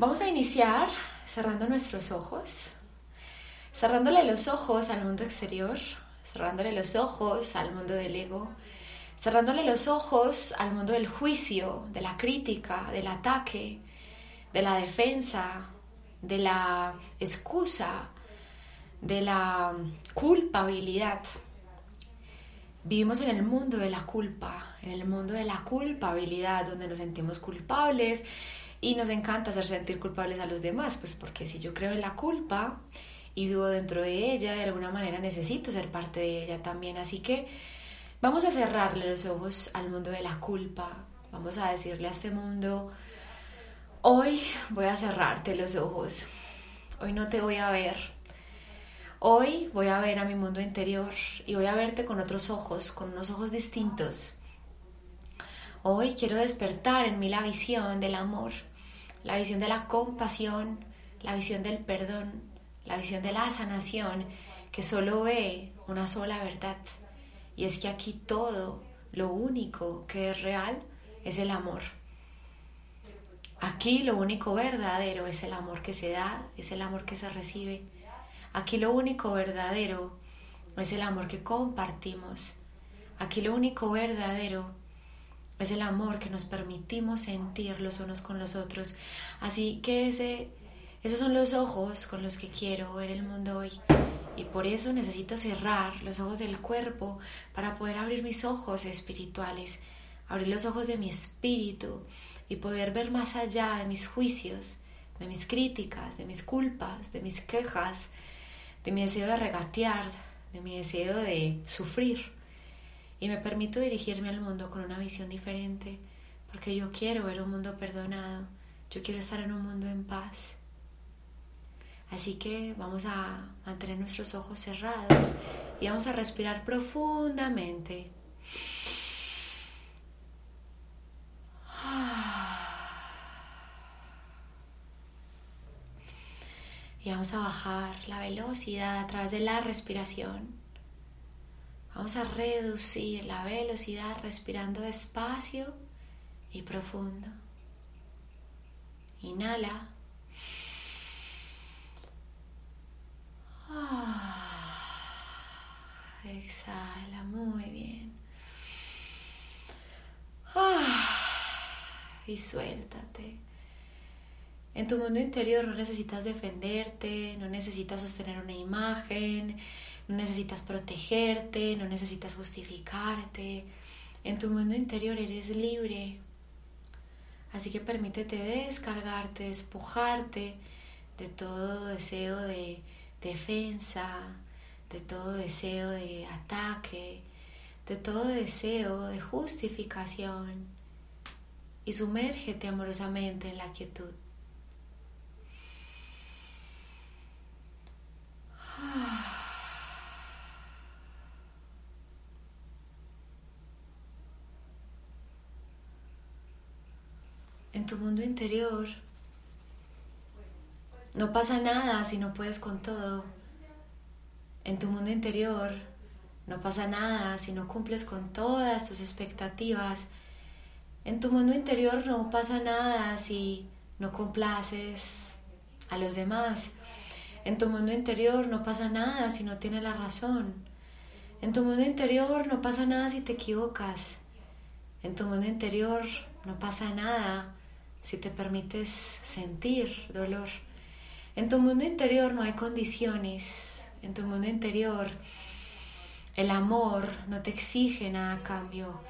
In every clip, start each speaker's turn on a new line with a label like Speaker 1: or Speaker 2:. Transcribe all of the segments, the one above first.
Speaker 1: Vamos a iniciar cerrando nuestros ojos, cerrándole los ojos al mundo exterior, cerrándole los ojos al mundo del ego, cerrándole los ojos al mundo del juicio, de la crítica, del ataque, de la defensa, de la excusa, de la culpabilidad. Vivimos en el mundo de la culpa, en el mundo de la culpabilidad, donde nos sentimos culpables y nos encanta hacer sentir culpables a los demás, pues porque si yo creo en la culpa y vivo dentro de ella, de alguna manera necesito ser parte de ella también. Así que vamos a cerrarle los ojos al mundo de la culpa. Vamos a decirle a este mundo, hoy voy a cerrarte los ojos. Hoy no te voy a ver. Hoy voy a ver a mi mundo interior y voy a verte con otros ojos, con unos ojos distintos. Hoy quiero despertar en mí la visión del amor la visión de la compasión, la visión del perdón, la visión de la sanación, que solo ve una sola verdad. Y es que aquí todo, lo único que es real, es el amor. Aquí lo único verdadero es el amor que se da, es el amor que se recibe. Aquí lo único verdadero es el amor que compartimos. Aquí lo único verdadero es el amor que nos permitimos sentir los unos con los otros. Así que ese, esos son los ojos con los que quiero ver el mundo hoy. Y por eso necesito cerrar los ojos del cuerpo para poder abrir mis ojos espirituales, abrir los ojos de mi espíritu y poder ver más allá de mis juicios, de mis críticas, de mis culpas, de mis quejas, de mi deseo de regatear, de mi deseo de sufrir y me permito dirigirme al mundo con una visión diferente, porque yo quiero ver un mundo perdonado, yo quiero estar en un mundo en paz. Así que vamos a mantener nuestros ojos cerrados y vamos a respirar profundamente. Y vamos a bajar la velocidad a través de la respiración. Vamos a reducir la velocidad respirando despacio y profundo. Inhala. Ah, exhala, muy bien. Ah, y suéltate. En tu mundo interior no necesitas defenderte, no necesitas sostener una imagen, no necesitas protegerte, no necesitas justificarte. En tu mundo interior eres libre. Así que permítete descargarte, despojarte de todo deseo de defensa, de todo deseo de ataque, de todo deseo de justificación y sumérgete amorosamente en la quietud. En tu mundo interior no pasa nada si no puedes con todo. En tu mundo interior no pasa nada si no cumples con todas tus expectativas. En tu mundo interior no pasa nada si no complaces a los demás. En tu mundo interior no pasa nada si no tienes la razón. En tu mundo interior no pasa nada si te equivocas. En tu mundo interior no pasa nada si te permites sentir dolor. En tu mundo interior no hay condiciones, en tu mundo interior el amor no te exige nada a cambio.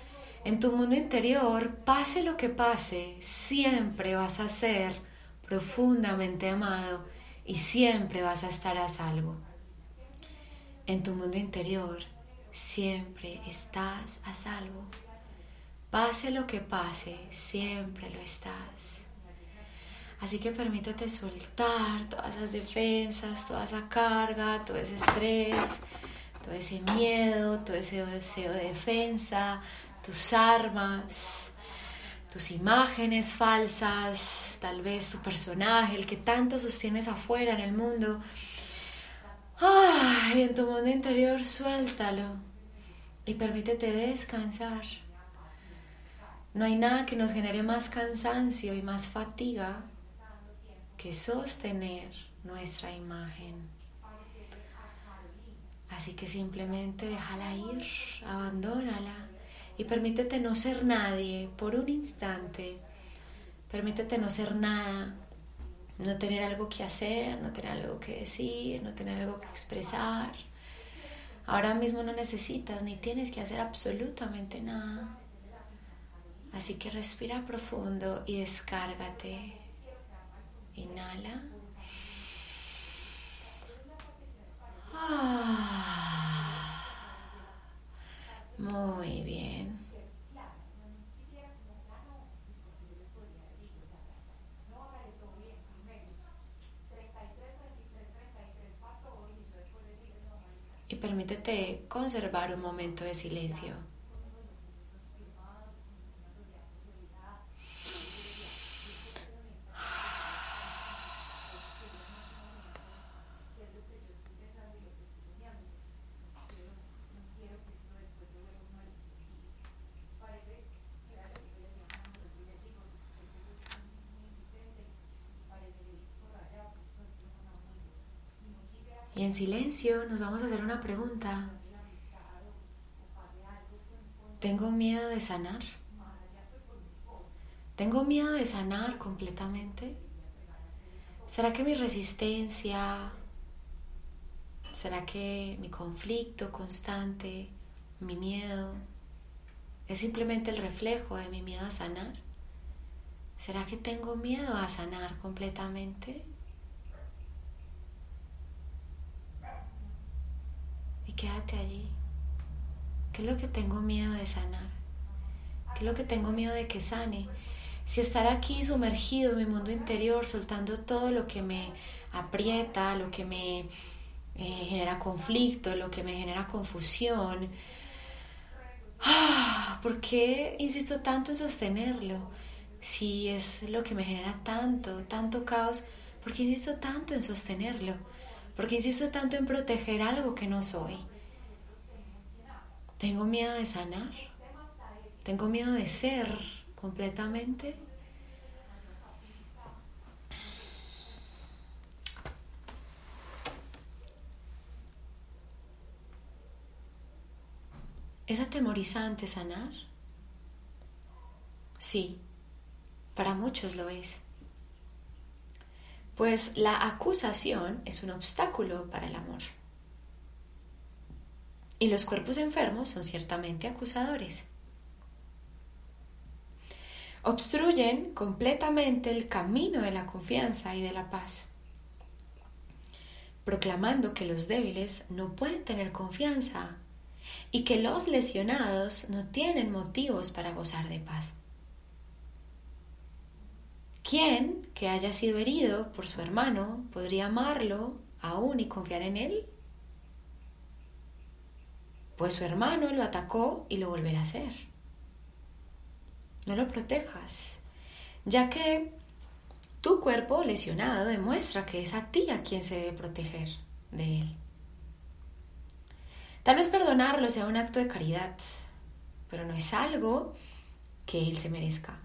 Speaker 1: En tu mundo interior, pase lo que pase, siempre vas a ser profundamente amado y siempre vas a estar a salvo. En tu mundo interior, siempre estás a salvo. Pase lo que pase, siempre lo estás. Así que permítete soltar todas esas defensas, toda esa carga, todo ese estrés, todo ese miedo, todo ese deseo de defensa, tus armas, tus imágenes falsas, tal vez tu personaje, el que tanto sostienes afuera en el mundo. Ay, en tu mundo interior suéltalo y permítete descansar. No hay nada que nos genere más cansancio y más fatiga que sostener nuestra imagen. Así que simplemente déjala ir, abandónala y permítete no ser nadie por un instante. Permítete no ser nada, no tener algo que hacer, no tener algo que decir, no tener algo que expresar. Ahora mismo no necesitas ni tienes que hacer absolutamente nada. Así que respira profundo y descárgate. Inhala. Ah. Muy bien. Y permítete conservar un momento de silencio. Y en silencio nos vamos a hacer una pregunta. ¿Tengo miedo de sanar? ¿Tengo miedo de sanar completamente? ¿Será que mi resistencia, será que mi conflicto constante, mi miedo, es simplemente el reflejo de mi miedo a sanar? ¿Será que tengo miedo a sanar completamente? Y quédate allí. ¿Qué es lo que tengo miedo de sanar? ¿Qué es lo que tengo miedo de que sane? Si estar aquí sumergido en mi mundo interior, soltando todo lo que me aprieta, lo que me eh, genera conflicto, lo que me genera confusión. Ah, ¿Por qué insisto tanto en sostenerlo? Si es lo que me genera tanto, tanto caos, ¿por qué insisto tanto en sostenerlo? Porque insisto tanto en proteger algo que no soy. Tengo miedo de sanar. Tengo miedo de ser completamente. ¿Es atemorizante sanar? Sí, para muchos lo es pues la acusación es un obstáculo para el amor. Y los cuerpos enfermos son ciertamente acusadores. Obstruyen completamente el camino de la confianza y de la paz, proclamando que los débiles no pueden tener confianza y que los lesionados no tienen motivos para gozar de paz. ¿Quién que haya sido herido por su hermano podría amarlo aún y confiar en él? Pues su hermano lo atacó y lo volverá a hacer. No lo protejas, ya que tu cuerpo lesionado demuestra que es a ti a quien se debe proteger de él. Tal vez perdonarlo sea un acto de caridad, pero no es algo que él se merezca.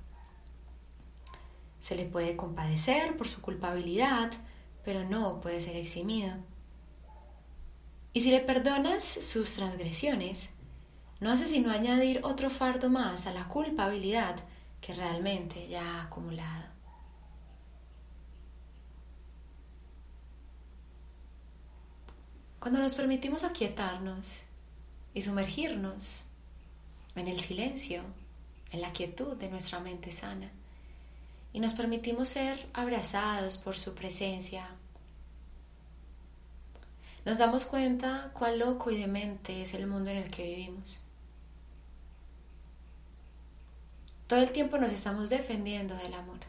Speaker 1: Se le puede compadecer por su culpabilidad, pero no puede ser eximido. Y si le perdonas sus transgresiones, no hace sino añadir otro fardo más a la culpabilidad que realmente ya ha acumulado. Cuando nos permitimos aquietarnos y sumergirnos en el silencio, en la quietud de nuestra mente sana, y nos permitimos ser abrazados por su presencia, nos damos cuenta cuán loco y demente es el mundo en el que vivimos. Todo el tiempo nos estamos defendiendo del amor.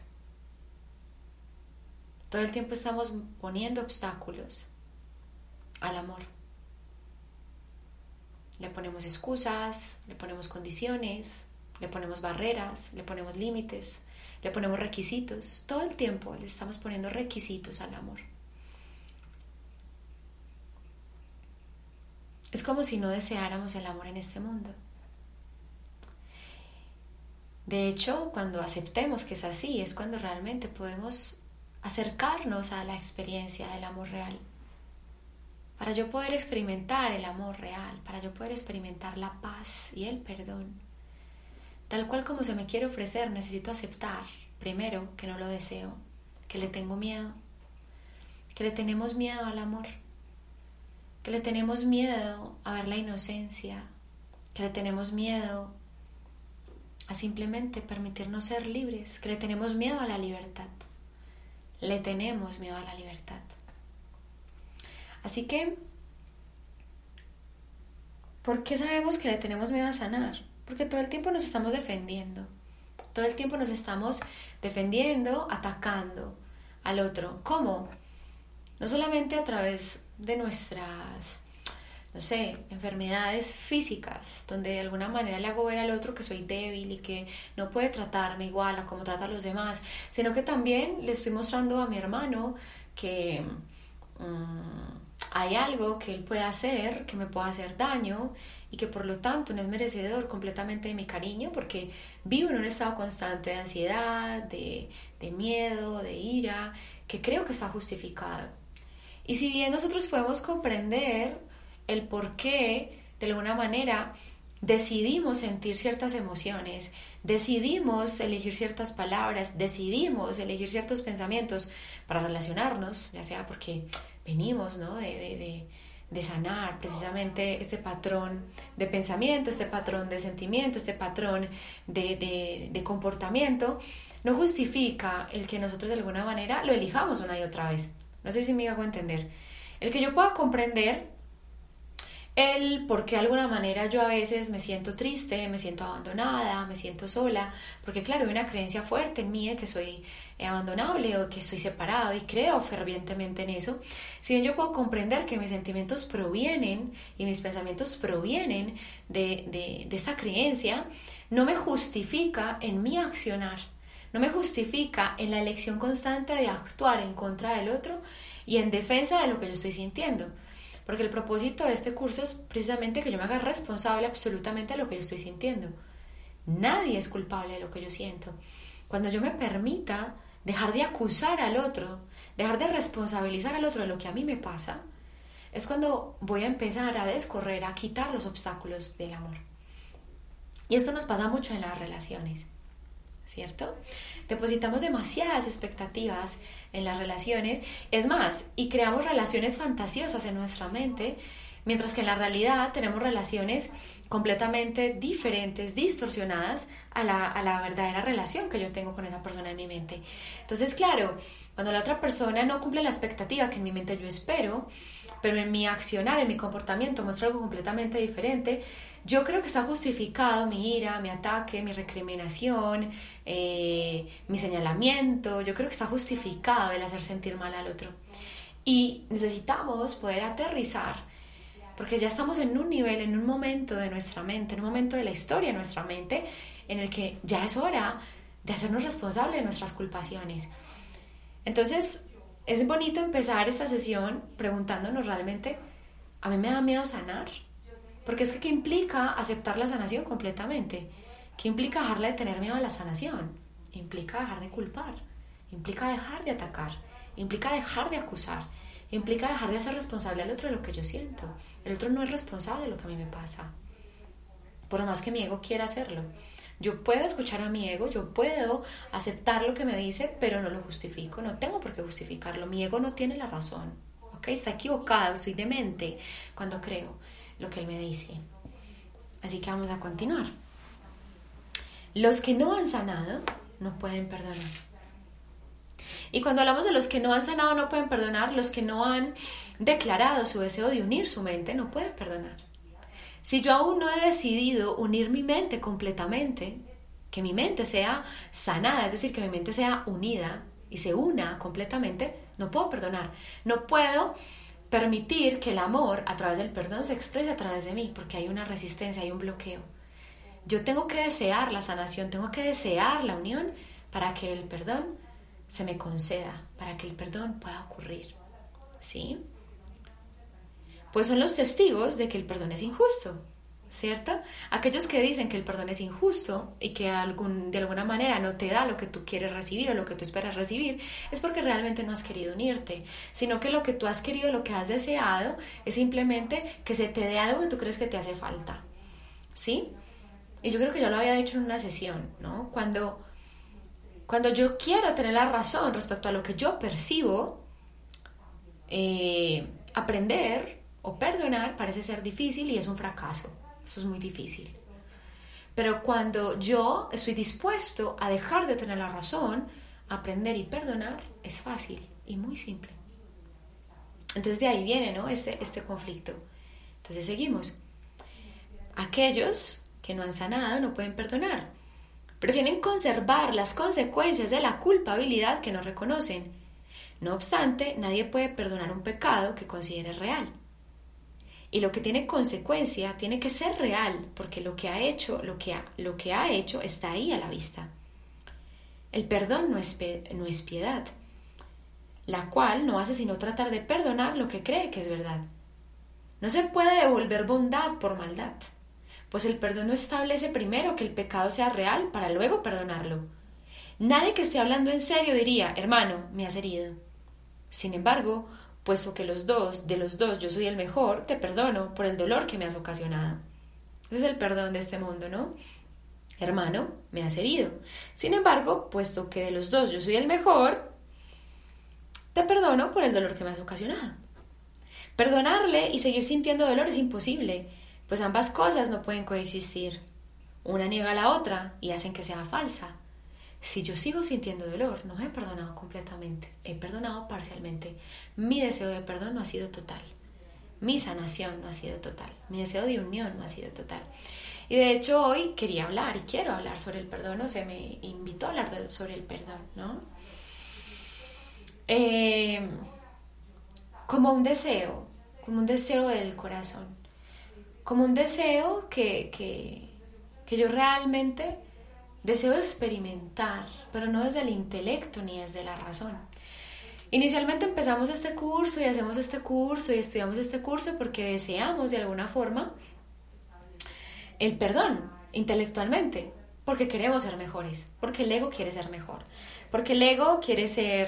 Speaker 1: Todo el tiempo estamos poniendo obstáculos al amor. Le ponemos excusas, le ponemos condiciones, le ponemos barreras, le ponemos límites, le ponemos requisitos. Todo el tiempo le estamos poniendo requisitos al amor. Es como si no deseáramos el amor en este mundo. De hecho, cuando aceptemos que es así, es cuando realmente podemos acercarnos a la experiencia del amor real. Para yo poder experimentar el amor real, para yo poder experimentar la paz y el perdón, tal cual como se me quiere ofrecer, necesito aceptar, primero, que no lo deseo, que le tengo miedo, que le tenemos miedo al amor que le tenemos miedo a ver la inocencia, que le tenemos miedo a simplemente permitirnos ser libres, que le tenemos miedo a la libertad. Le tenemos miedo a la libertad. Así que, ¿por qué sabemos que le tenemos miedo a sanar? Porque todo el tiempo nos estamos defendiendo. Todo el tiempo nos estamos defendiendo, atacando al otro. ¿Cómo? No solamente a través de nuestras, no sé, enfermedades físicas, donde de alguna manera le hago ver al otro que soy débil y que no puede tratarme igual a como trata a los demás, sino que también le estoy mostrando a mi hermano que mm, hay algo que él puede hacer, que me puede hacer daño y que por lo tanto no es merecedor completamente de mi cariño porque vivo en un estado constante de ansiedad, de, de miedo, de ira, que creo que está justificado. Y si bien nosotros podemos comprender el por qué, de alguna manera, decidimos sentir ciertas emociones, decidimos elegir ciertas palabras, decidimos elegir ciertos pensamientos para relacionarnos, ya sea porque venimos ¿no? de, sanar precisamente este patrón de pensamiento, este patrón de sentimiento, este patrón de, de comportamiento, no justifica el que nosotros de alguna manera lo elijamos una y otra vez. No sé si me hago entender. El que yo pueda comprender el por qué de alguna manera yo a veces me siento triste, me siento abandonada, me siento sola, porque claro, hay una creencia fuerte en mí de que soy abandonable o que estoy separado y creo fervientemente en eso. Si bien yo puedo comprender que mis sentimientos provienen y mis pensamientos provienen de, de, de esta creencia, no me justifica en mi accionar no me justifica en la elección constante de actuar en contra del otro y en defensa de lo que yo estoy sintiendo. Porque el propósito de este curso es precisamente que yo me haga responsable absolutamente de lo que yo estoy sintiendo. Nadie es culpable de lo que yo siento. Cuando yo me permita dejar de acusar al otro, dejar de responsabilizar al otro de lo que a mí me pasa, es cuando voy a empezar a descorrer, a quitar los obstáculos del amor. Y esto nos pasa mucho en las relaciones. ¿cierto? Depositamos demasiadas expectativas en las relaciones, es más, y creamos relaciones fantasiosas en nuestra mente, mientras que en la realidad tenemos relaciones completamente diferentes, distorsionadas a la, a la verdadera relación que yo tengo con esa persona en mi mente. Entonces, claro, cuando la otra persona no cumple la expectativa que en mi mente yo espero, pero en mi accionar, en mi comportamiento muestra algo completamente diferente, yo creo que está justificado mi ira, mi ataque, mi recriminación, eh, mi señalamiento. Yo creo que está justificado el hacer sentir mal al otro. Y necesitamos poder aterrizar, porque ya estamos en un nivel, en un momento de nuestra mente, en un momento de la historia de nuestra mente, en el que ya es hora de hacernos responsables de nuestras culpaciones. Entonces, es bonito empezar esta sesión preguntándonos realmente, ¿a mí me da miedo sanar? Porque es que ¿qué implica aceptar la sanación completamente? ¿Qué implica dejarle de tener miedo a la sanación? Implica dejar de culpar, implica dejar de atacar, implica dejar de acusar, implica dejar de ser responsable al otro de lo que yo siento. El otro no es responsable de lo que a mí me pasa, por más que mi ego quiera hacerlo. Yo puedo escuchar a mi ego, yo puedo aceptar lo que me dice, pero no lo justifico, no tengo por qué justificarlo. Mi ego no tiene la razón, ¿ok? Está equivocado, soy demente cuando creo lo que Él me dice. Así que vamos a continuar. Los que no han sanado no pueden perdonar. Y cuando hablamos de los que no han sanado no pueden perdonar, los que no han declarado su deseo de unir su mente no pueden perdonar. Si yo aún no he decidido unir mi mente completamente, que mi mente sea sanada, es decir, que mi mente sea unida y se una completamente, no puedo perdonar. No puedo permitir que el amor a través del perdón se exprese a través de mí, porque hay una resistencia, hay un bloqueo. Yo tengo que desear la sanación, tengo que desear la unión para que el perdón se me conceda, para que el perdón pueda ocurrir. ¿Sí? Pues son los testigos de que el perdón es injusto. ¿Cierto? Aquellos que dicen que el perdón es injusto y que algún, de alguna manera no te da lo que tú quieres recibir o lo que tú esperas recibir, es porque realmente no has querido unirte, sino que lo que tú has querido, lo que has deseado, es simplemente que se te dé algo que tú crees que te hace falta, ¿sí? Y yo creo que yo lo había dicho en una sesión, ¿no? Cuando, cuando yo quiero tener la razón respecto a lo que yo percibo, eh, aprender o perdonar parece ser difícil y es un fracaso. Eso es muy difícil. Pero cuando yo estoy dispuesto a dejar de tener la razón, aprender y perdonar, es fácil y muy simple. Entonces de ahí viene ¿no? este, este conflicto. Entonces seguimos. Aquellos que no han sanado no pueden perdonar. Prefieren conservar las consecuencias de la culpabilidad que no reconocen. No obstante, nadie puede perdonar un pecado que considere real. Y lo que tiene consecuencia tiene que ser real, porque lo que ha hecho, lo que ha, lo que ha hecho está ahí a la vista. El perdón no es, no es piedad, la cual no hace sino tratar de perdonar lo que cree que es verdad. No se puede devolver bondad por maldad, pues el perdón no establece primero que el pecado sea real para luego perdonarlo. Nadie que esté hablando en serio diría, hermano, me has herido. Sin embargo, puesto que los dos, de los dos yo soy el mejor, te perdono por el dolor que me has ocasionado. Ese es el perdón de este mundo, ¿no? Hermano, me has herido. Sin embargo, puesto que de los dos yo soy el mejor, te perdono por el dolor que me has ocasionado. Perdonarle y seguir sintiendo dolor es imposible, pues ambas cosas no pueden coexistir. Una niega a la otra y hacen que sea falsa. Si yo sigo sintiendo dolor, no he perdonado completamente, he perdonado parcialmente. Mi deseo de perdón no ha sido total. Mi sanación no ha sido total. Mi deseo de unión no ha sido total. Y de hecho hoy quería hablar y quiero hablar sobre el perdón, o se me invitó a hablar sobre el perdón, ¿no? Eh, como un deseo, como un deseo del corazón, como un deseo que, que, que yo realmente Deseo experimentar, pero no desde el intelecto ni desde la razón. Inicialmente empezamos este curso y hacemos este curso y estudiamos este curso porque deseamos de alguna forma el perdón intelectualmente, porque queremos ser mejores, porque el ego quiere ser mejor, porque el ego quiere ser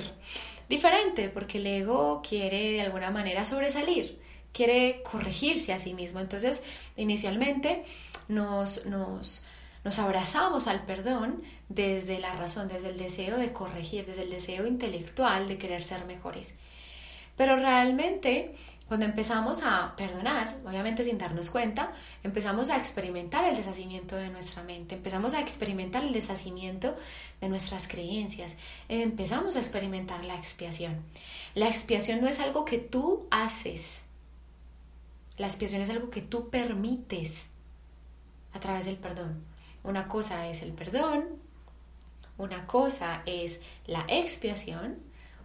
Speaker 1: diferente, porque el ego quiere de alguna manera sobresalir, quiere corregirse a sí mismo. Entonces, inicialmente nos, nos, nos abrazamos al perdón desde la razón, desde el deseo de corregir, desde el deseo intelectual de querer ser mejores. Pero realmente, cuando empezamos a perdonar, obviamente sin darnos cuenta, empezamos a experimentar el deshacimiento de nuestra mente, empezamos a experimentar el deshacimiento de nuestras creencias, empezamos a experimentar la expiación. La expiación no es algo que tú haces, la expiación es algo que tú permites a través del perdón. Una cosa es el perdón, una cosa es la expiación,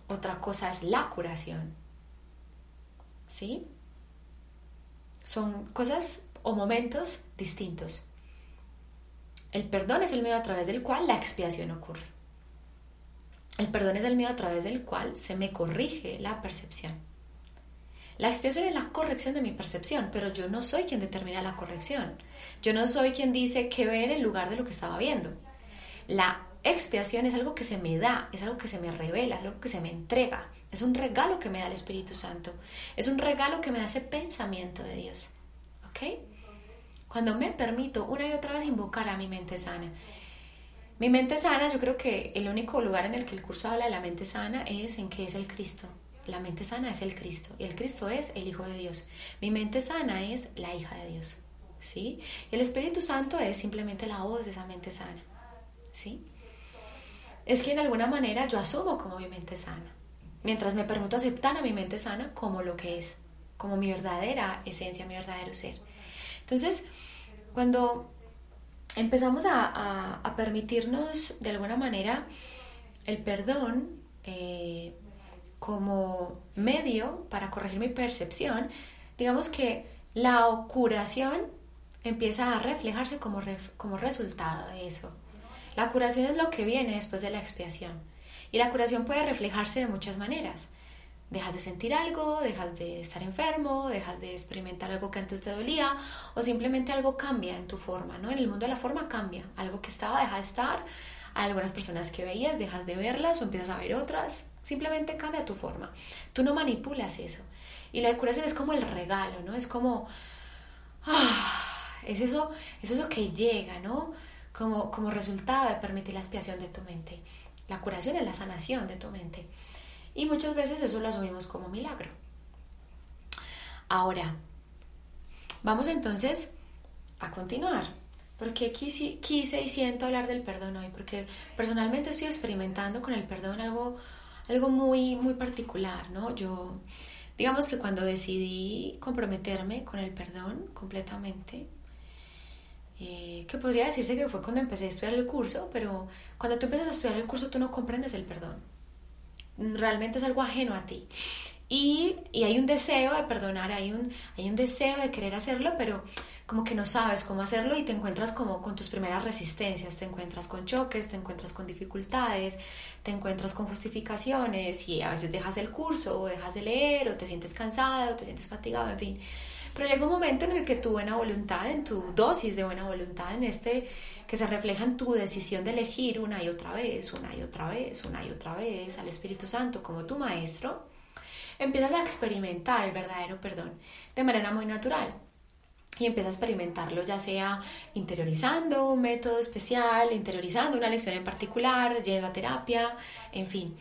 Speaker 1: otra cosa es la curación. ¿Sí? Son cosas o momentos distintos. El perdón es el medio a través del cual la expiación ocurre. El perdón es el medio a través del cual se me corrige la percepción. La expiación es la corrección de mi percepción, pero yo no soy quien determina la corrección. Yo no soy quien dice qué ver en lugar de lo que estaba viendo. La expiación es algo que se me da, es algo que se me revela, es algo que se me entrega. Es un regalo que me da el Espíritu Santo. Es un regalo que me da ese pensamiento de Dios. ¿Ok? Cuando me permito una y otra vez invocar a mi mente sana. Mi mente sana, yo creo que el único lugar en el que el curso habla de la mente sana es en que es el Cristo la mente sana es el Cristo y el Cristo es el Hijo de Dios. Mi mente sana es la hija de Dios. ¿Sí? Y el Espíritu Santo es simplemente la voz de esa mente sana. ¿Sí? Es que en alguna manera yo asumo como mi mente sana. Mientras me permito aceptar a mi mente sana como lo que es, como mi verdadera esencia, mi verdadero ser. Entonces, cuando empezamos a, permitirnos de alguna manera el perdón eh, como medio para corregir mi percepción, digamos que la curación empieza a reflejarse como, como resultado de eso. La curación es lo que viene después de la expiación. Y la curación puede reflejarse de muchas maneras. Dejas de sentir algo, dejas de estar enfermo, dejas de experimentar algo que antes te dolía o simplemente algo cambia en tu forma, ¿no? En el mundo de la forma cambia. Algo que estaba deja de estar. algunas personas que veías dejas de verlas o empiezas a ver otras. Simplemente cambia tu forma. Tú no manipulas eso. Y la curación es como el regalo, ¿no? Es como... Ah, es, eso, es eso que llega, ¿no? Como, como resultado de permitir la expiación de tu mente. La curación es la sanación de tu mente. Y muchas veces eso lo asumimos como milagro. Ahora, vamos entonces a continuar. Porque quise, quise y siento hablar del perdón hoy, porque personalmente estoy experimentando con el perdón algo, algo muy, muy particular, ¿no? Yo, digamos que cuando decidí comprometerme con el perdón completamente, eh, que podría decirse que fue cuando empecé a estudiar el curso, pero cuando tú empiezas a estudiar el curso tú no comprendes el perdón realmente es algo ajeno a ti. Y, y, hay un deseo de perdonar, hay un, hay un deseo de querer hacerlo, pero como que no sabes cómo hacerlo y te encuentras como con tus primeras resistencias, te encuentras con choques, te encuentras con dificultades, te encuentras con justificaciones y a veces dejas el curso o dejas de leer o te sientes cansado o te sientes fatigado, en fin. Pero llega un momento en el que tu buena voluntad, en tu dosis de buena voluntad, en este que se refleja en tu decisión de elegir una y otra vez, una y otra vez, una y otra vez al Espíritu Santo como tu maestro, empiezas a experimentar el verdadero perdón de manera muy natural. Y empiezas a experimentarlo ya sea interiorizando un método especial, interiorizando una lección en particular, yendo a terapia, en fin.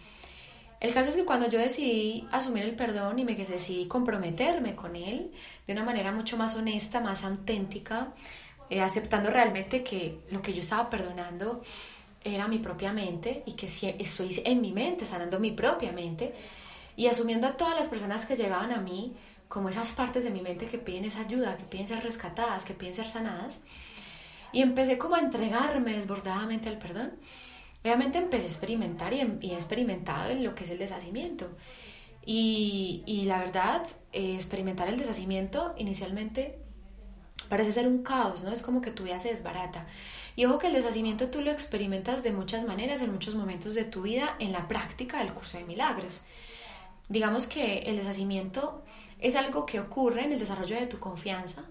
Speaker 1: El caso es que cuando yo decidí asumir el perdón y me decidí comprometerme con él de una manera mucho más honesta, más auténtica, eh, aceptando realmente que lo que yo estaba perdonando era mi propia mente y que si estoy en mi mente, sanando mi propia mente y asumiendo a todas las personas que llegaban a mí como esas partes de mi mente que piden esa ayuda, que piden ser rescatadas, que piden ser sanadas. Y empecé como a entregarme desbordadamente al perdón Obviamente empecé a experimentar y, he experimentado en lo que es el deshacimiento. Y, y la verdad, eh, experimentar el deshacimiento inicialmente parece ser un caos, ¿no? Es como que tu vida se desbarata. Y ojo que el deshacimiento tú lo experimentas de muchas maneras, en muchos momentos de tu vida, en la práctica del curso de milagros. Digamos que el deshacimiento es algo que ocurre en el desarrollo de tu confianza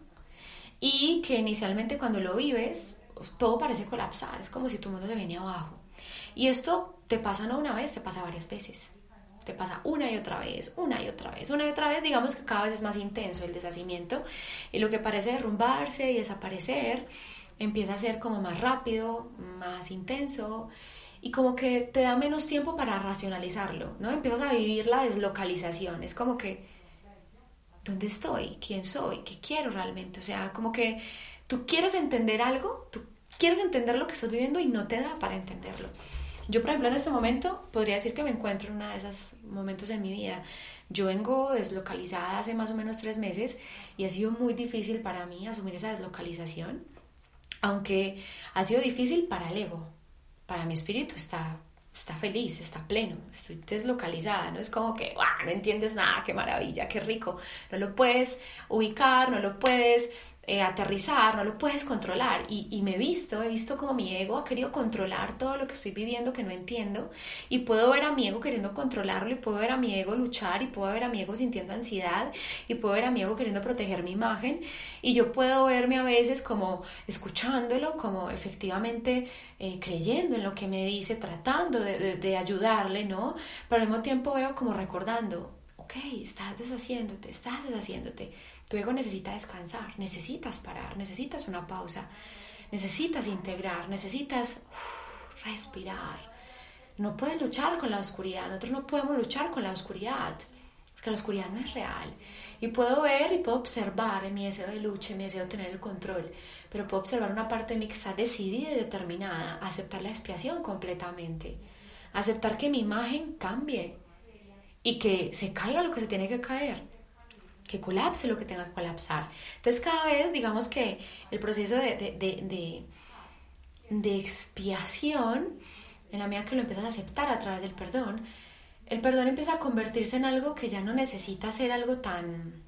Speaker 1: y que inicialmente cuando lo vives, todo parece colapsar, es como si tu mundo te venía abajo. Y esto te pasa no una vez, te pasa varias veces. Te pasa una y otra vez, una y otra vez, una y otra vez, digamos que cada vez es más intenso el deshacimiento y lo que parece derrumbarse y desaparecer empieza a ser como más rápido, más intenso y como que te da menos tiempo para racionalizarlo, ¿no? Empiezas a vivir la deslocalización, es como que, ¿dónde estoy? ¿Quién soy? ¿Qué quiero realmente? O sea, como que tú quieres entender algo, tú quieres entender lo que estás viviendo y no te da para entenderlo. Yo, por ejemplo, en este momento podría decir que me encuentro en uno de esos momentos en mi vida. Yo vengo deslocalizada hace más o menos tres meses y ha sido muy difícil para mí asumir esa deslocalización, aunque ha sido difícil para el ego. Para mi espíritu está, está feliz, está pleno, estoy deslocalizada, no es como que no entiendes nada, qué maravilla, qué rico, no lo puedes ubicar, no lo puedes eh, aterrizar, no lo puedes controlar. Y, y, me he visto, he visto como mi ego ha querido controlar todo lo que estoy viviendo que no entiendo. Y puedo ver a mi ego queriendo controlarlo, y puedo ver a mi ego luchar, y puedo ver a mi ego sintiendo ansiedad, y puedo ver a mi ego queriendo proteger mi imagen. Y yo puedo verme a veces como escuchándolo, como efectivamente eh, creyendo en lo que me dice, tratando de, de, de ayudarle, ¿no? Pero al mismo tiempo veo como recordando, ok, estás deshaciéndote, estás deshaciéndote tu ego necesita descansar, necesitas parar, necesitas una pausa, necesitas integrar, necesitas respirar. No puedes luchar con la oscuridad, nosotros no podemos luchar con la oscuridad. porque la oscuridad no es real. Y puedo ver y puedo observar en mi deseo de lucha, en mi deseo de tener el control, pero puedo observar una parte de mí que está decidida y determinada a aceptar la expiación completamente, aceptar que mi imagen cambie y que se caiga lo que se tiene que caer, que colapse lo que tenga que colapsar. Entonces cada vez, digamos que el proceso de, de, de, de expiación, en la medida que lo empiezas a aceptar a través del perdón, el perdón empieza a convertirse en algo que ya no necesita ser algo tan,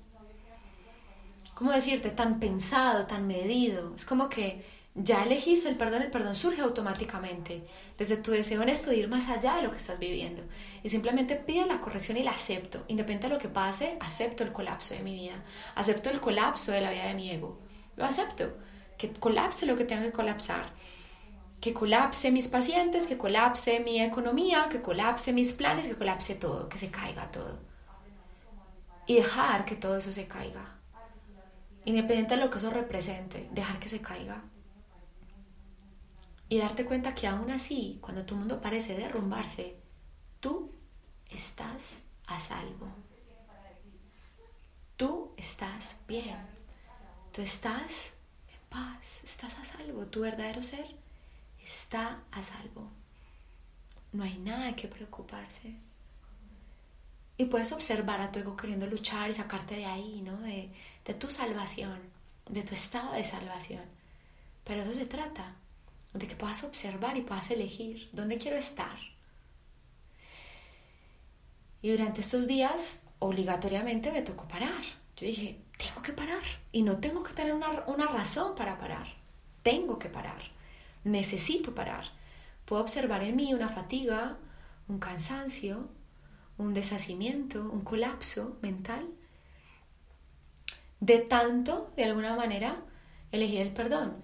Speaker 1: ¿cómo decirte?, tan pensado, tan medido. Es como que ya elegiste el perdón, el perdón surge automáticamente, desde tu deseo en estudiar más allá de lo que estás viviendo. Y simplemente pides la corrección y la acepto. Independiente de lo que pase, acepto el colapso de mi vida, acepto el colapso de la vida de mi ego. Lo acepto, que colapse lo que tenga que colapsar que colapse mis pacientes, que colapse mi economía, que colapse mis planes, que colapse todo, que se caiga todo. Y dejar que todo eso se caiga. Independiente de lo que eso represente, dejar que se caiga. Y darte cuenta que aún así, cuando tu mundo parece derrumbarse, tú estás a salvo. Tú estás bien. Tú estás en paz, estás a salvo. Tu verdadero ser está a salvo. No hay nada que preocuparse. Y puedes observar a tu ego queriendo luchar y sacarte de ahí, ¿no? De, de tu salvación, de tu estado de salvación. Pero eso se trata, de que puedas observar y puedas elegir dónde quiero estar. Y durante estos días, obligatoriamente me tocó parar. Yo dije, tengo que parar. Y no tengo que tener una, una razón para parar. Tengo que parar necesito parar. Puedo observar en mí una fatiga, un cansancio, un deshacimiento, un colapso mental. De tanto, de alguna manera, elegir el perdón.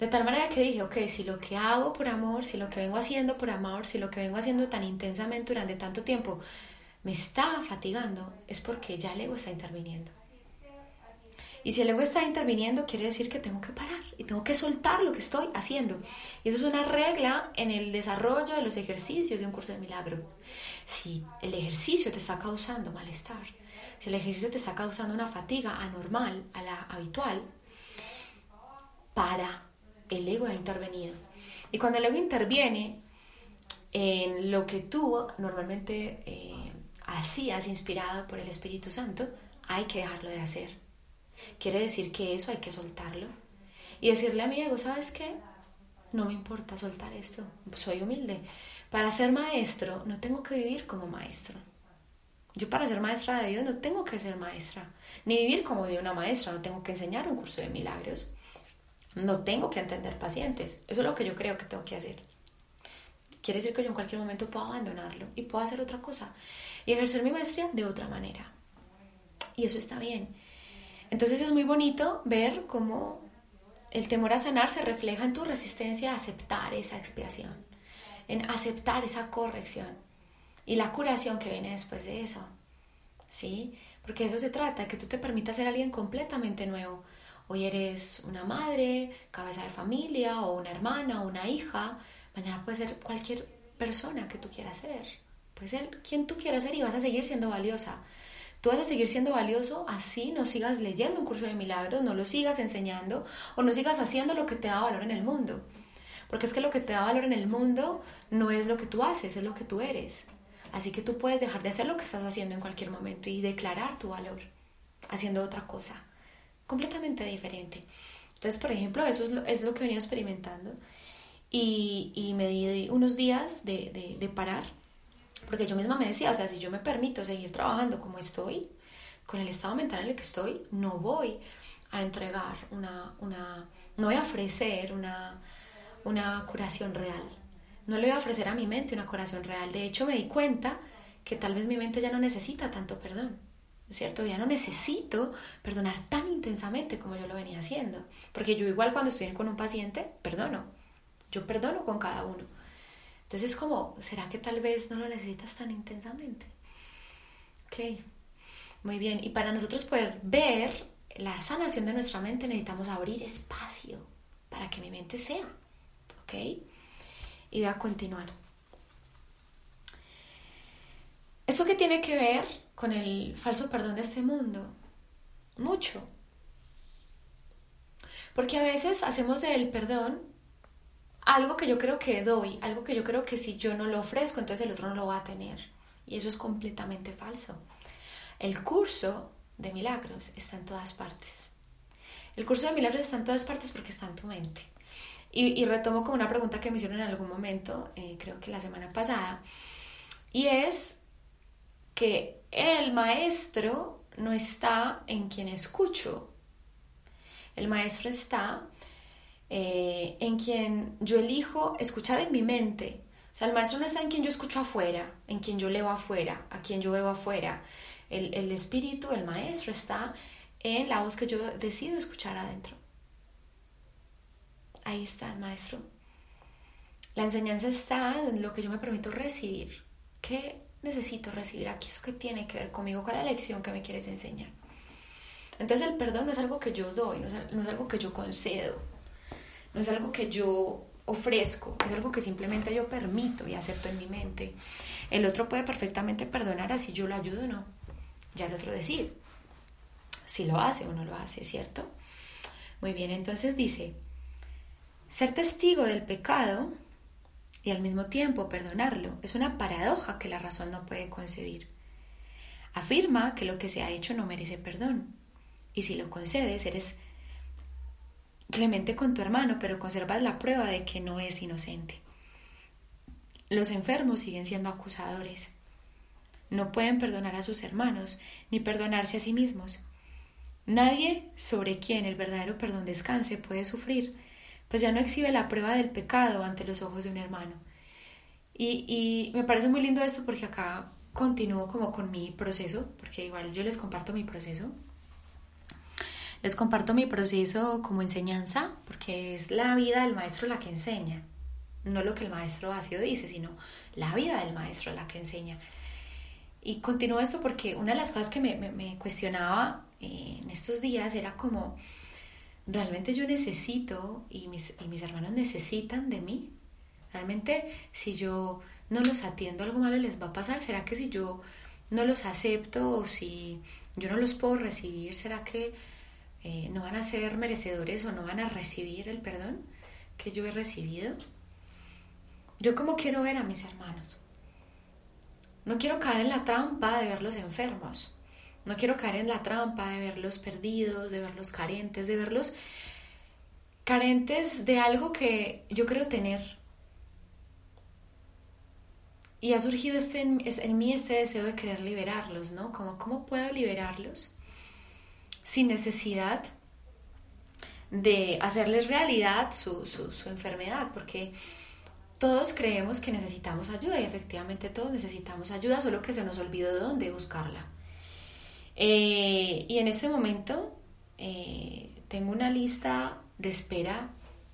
Speaker 1: De tal manera que dije, ok, si lo que hago por amor, si lo que vengo haciendo por amor, si lo que vengo haciendo tan intensamente durante tanto tiempo me está fatigando, es porque ya el ego está interviniendo. Y si el ego está interviniendo, quiere decir que tengo que parar y tengo que soltar lo que estoy haciendo. Y eso es una regla en el desarrollo de los ejercicios de un curso de milagro. Si el ejercicio te está causando malestar, si el ejercicio te está causando una fatiga anormal a la habitual, para, el ego ha intervenido. Y cuando el ego interviene en lo que tú normalmente eh, hacías inspirado por el Espíritu Santo, hay que dejarlo de hacer Quiere decir que eso hay que soltarlo. Y decirle a mi ego, ¿sabes qué? No me importa soltar esto. Soy humilde. Para ser maestro no tengo que vivir como maestro. Yo para ser maestra de Dios no tengo que ser maestra, ni vivir como vive una maestra, no tengo que enseñar un curso de milagros, no tengo que entender pacientes, eso es lo que yo creo que tengo que hacer. Quiere decir que yo en cualquier momento puedo abandonarlo y puedo hacer otra cosa y ejercer mi maestría de otra manera. Y eso está bien. Entonces es muy bonito ver cómo el temor a sanar se refleja en tu resistencia a aceptar esa expiación, en aceptar esa corrección y la curación que viene después de eso. ¿Sí? Porque eso se trata, que tú te permitas ser alguien completamente nuevo. Hoy eres una madre, cabeza de familia, o una hermana, o una hija. Mañana puede ser cualquier persona que tú quieras ser. Puede ser quien tú quieras ser y vas a seguir siendo valiosa. Tú vas a seguir siendo valioso así no sigas leyendo un curso de milagros, no lo sigas enseñando o no sigas haciendo lo que te da valor en el mundo. Porque es que lo que te da valor en el mundo no es lo que tú haces, es lo que tú eres. Así que tú puedes dejar de hacer lo que estás haciendo en cualquier momento y declarar tu valor haciendo otra cosa completamente diferente. Entonces, por ejemplo, eso es lo, que he venido experimentando y, me di unos días de, parar porque yo misma me decía, o sea, si yo me permito seguir trabajando como estoy, con el estado mental en el que estoy, no voy a entregar una, una no voy a ofrecer una curación real. No le voy a ofrecer a mi mente una curación real. De hecho, me di cuenta que tal vez mi mente ya no necesita tanto perdón. ¿Es cierto? Ya no necesito perdonar tan intensamente como yo lo venía haciendo. Porque yo igual cuando estoy con un paciente, perdono. Yo perdono con cada uno. Entonces, como, ¿será que tal vez no lo necesitas tan intensamente? Ok, muy bien. Y para nosotros poder ver la sanación de nuestra mente necesitamos abrir espacio para que mi mente sea. ¿Ok? Y voy a continuar. ¿Esto qué tiene que ver con el falso perdón de este mundo? Mucho. Porque a veces hacemos del perdón algo que yo creo que doy, algo que yo creo que si yo no lo ofrezco, entonces el otro no lo va a tener. Y eso es completamente falso. El curso de milagros está en todas partes. El curso de milagros está en todas partes porque está en tu mente. Y, retomo como una pregunta que me hicieron en algún momento, eh, creo que la semana pasada, y es que el maestro no está en quien escucho. El maestro está eh, en quien yo elijo escuchar en mi mente. O sea, el maestro no está en quien yo escucho afuera, en quien yo leo afuera, a quien yo veo afuera. El, el espíritu, el maestro está en la voz que yo decido escuchar adentro. Ahí está el maestro. La enseñanza está en lo que yo me permito recibir. ¿Qué necesito recibir aquí? ¿Eso qué tiene que ver conmigo? ¿Cuál es la lección que me quieres enseñar? Entonces el perdón no es algo que yo doy, no es, no es algo que yo concedo no es algo que yo ofrezco, es algo que simplemente yo permito y acepto en mi mente. El otro puede perfectamente perdonar así yo lo ayudo o no. Ya el otro decir si lo hace o no lo hace, ¿cierto? Muy bien, entonces dice, ser testigo del pecado y al mismo tiempo perdonarlo es una paradoja que la razón no puede concebir. Afirma que lo que se ha hecho no merece perdón y si lo concedes eres clemente con tu hermano, pero conservas la prueba de que no es inocente. Los enfermos siguen siendo acusadores. No pueden perdonar a sus hermanos, ni perdonarse a sí mismos. Nadie sobre quien el verdadero perdón descanse puede sufrir, pues ya no exhibe la prueba del pecado ante los ojos de un hermano. Y, y me parece muy lindo esto porque acá continúo como con mi proceso, porque igual yo les comparto mi proceso. Les comparto mi proceso como enseñanza, porque es la vida del maestro la que enseña, no lo que el maestro hace o dice, sino la vida del maestro la que enseña. Y continúo esto porque una de las cosas que me, cuestionaba eh, en estos días era como, realmente yo necesito y mis, y mis hermanos necesitan de mí. Realmente si yo no los atiendo, algo malo les va a pasar. ¿Será que si yo no los acepto o si yo no los puedo recibir, será que eh, no van a ser merecedores o no van a recibir el perdón que yo he recibido. Yo como quiero ver a mis hermanos. No quiero caer en la trampa de verlos enfermos. No quiero caer en la trampa de verlos perdidos, de verlos carentes, de verlos carentes de algo que yo creo tener. Y ha surgido este, en, mí este deseo de querer liberarlos, ¿no? Como, ¿Cómo puedo liberarlos? sin necesidad de hacerles realidad su, enfermedad, porque todos creemos que necesitamos ayuda y efectivamente todos necesitamos ayuda, solo que se nos olvidó dónde buscarla. Eh, y en este momento eh, tengo una lista de espera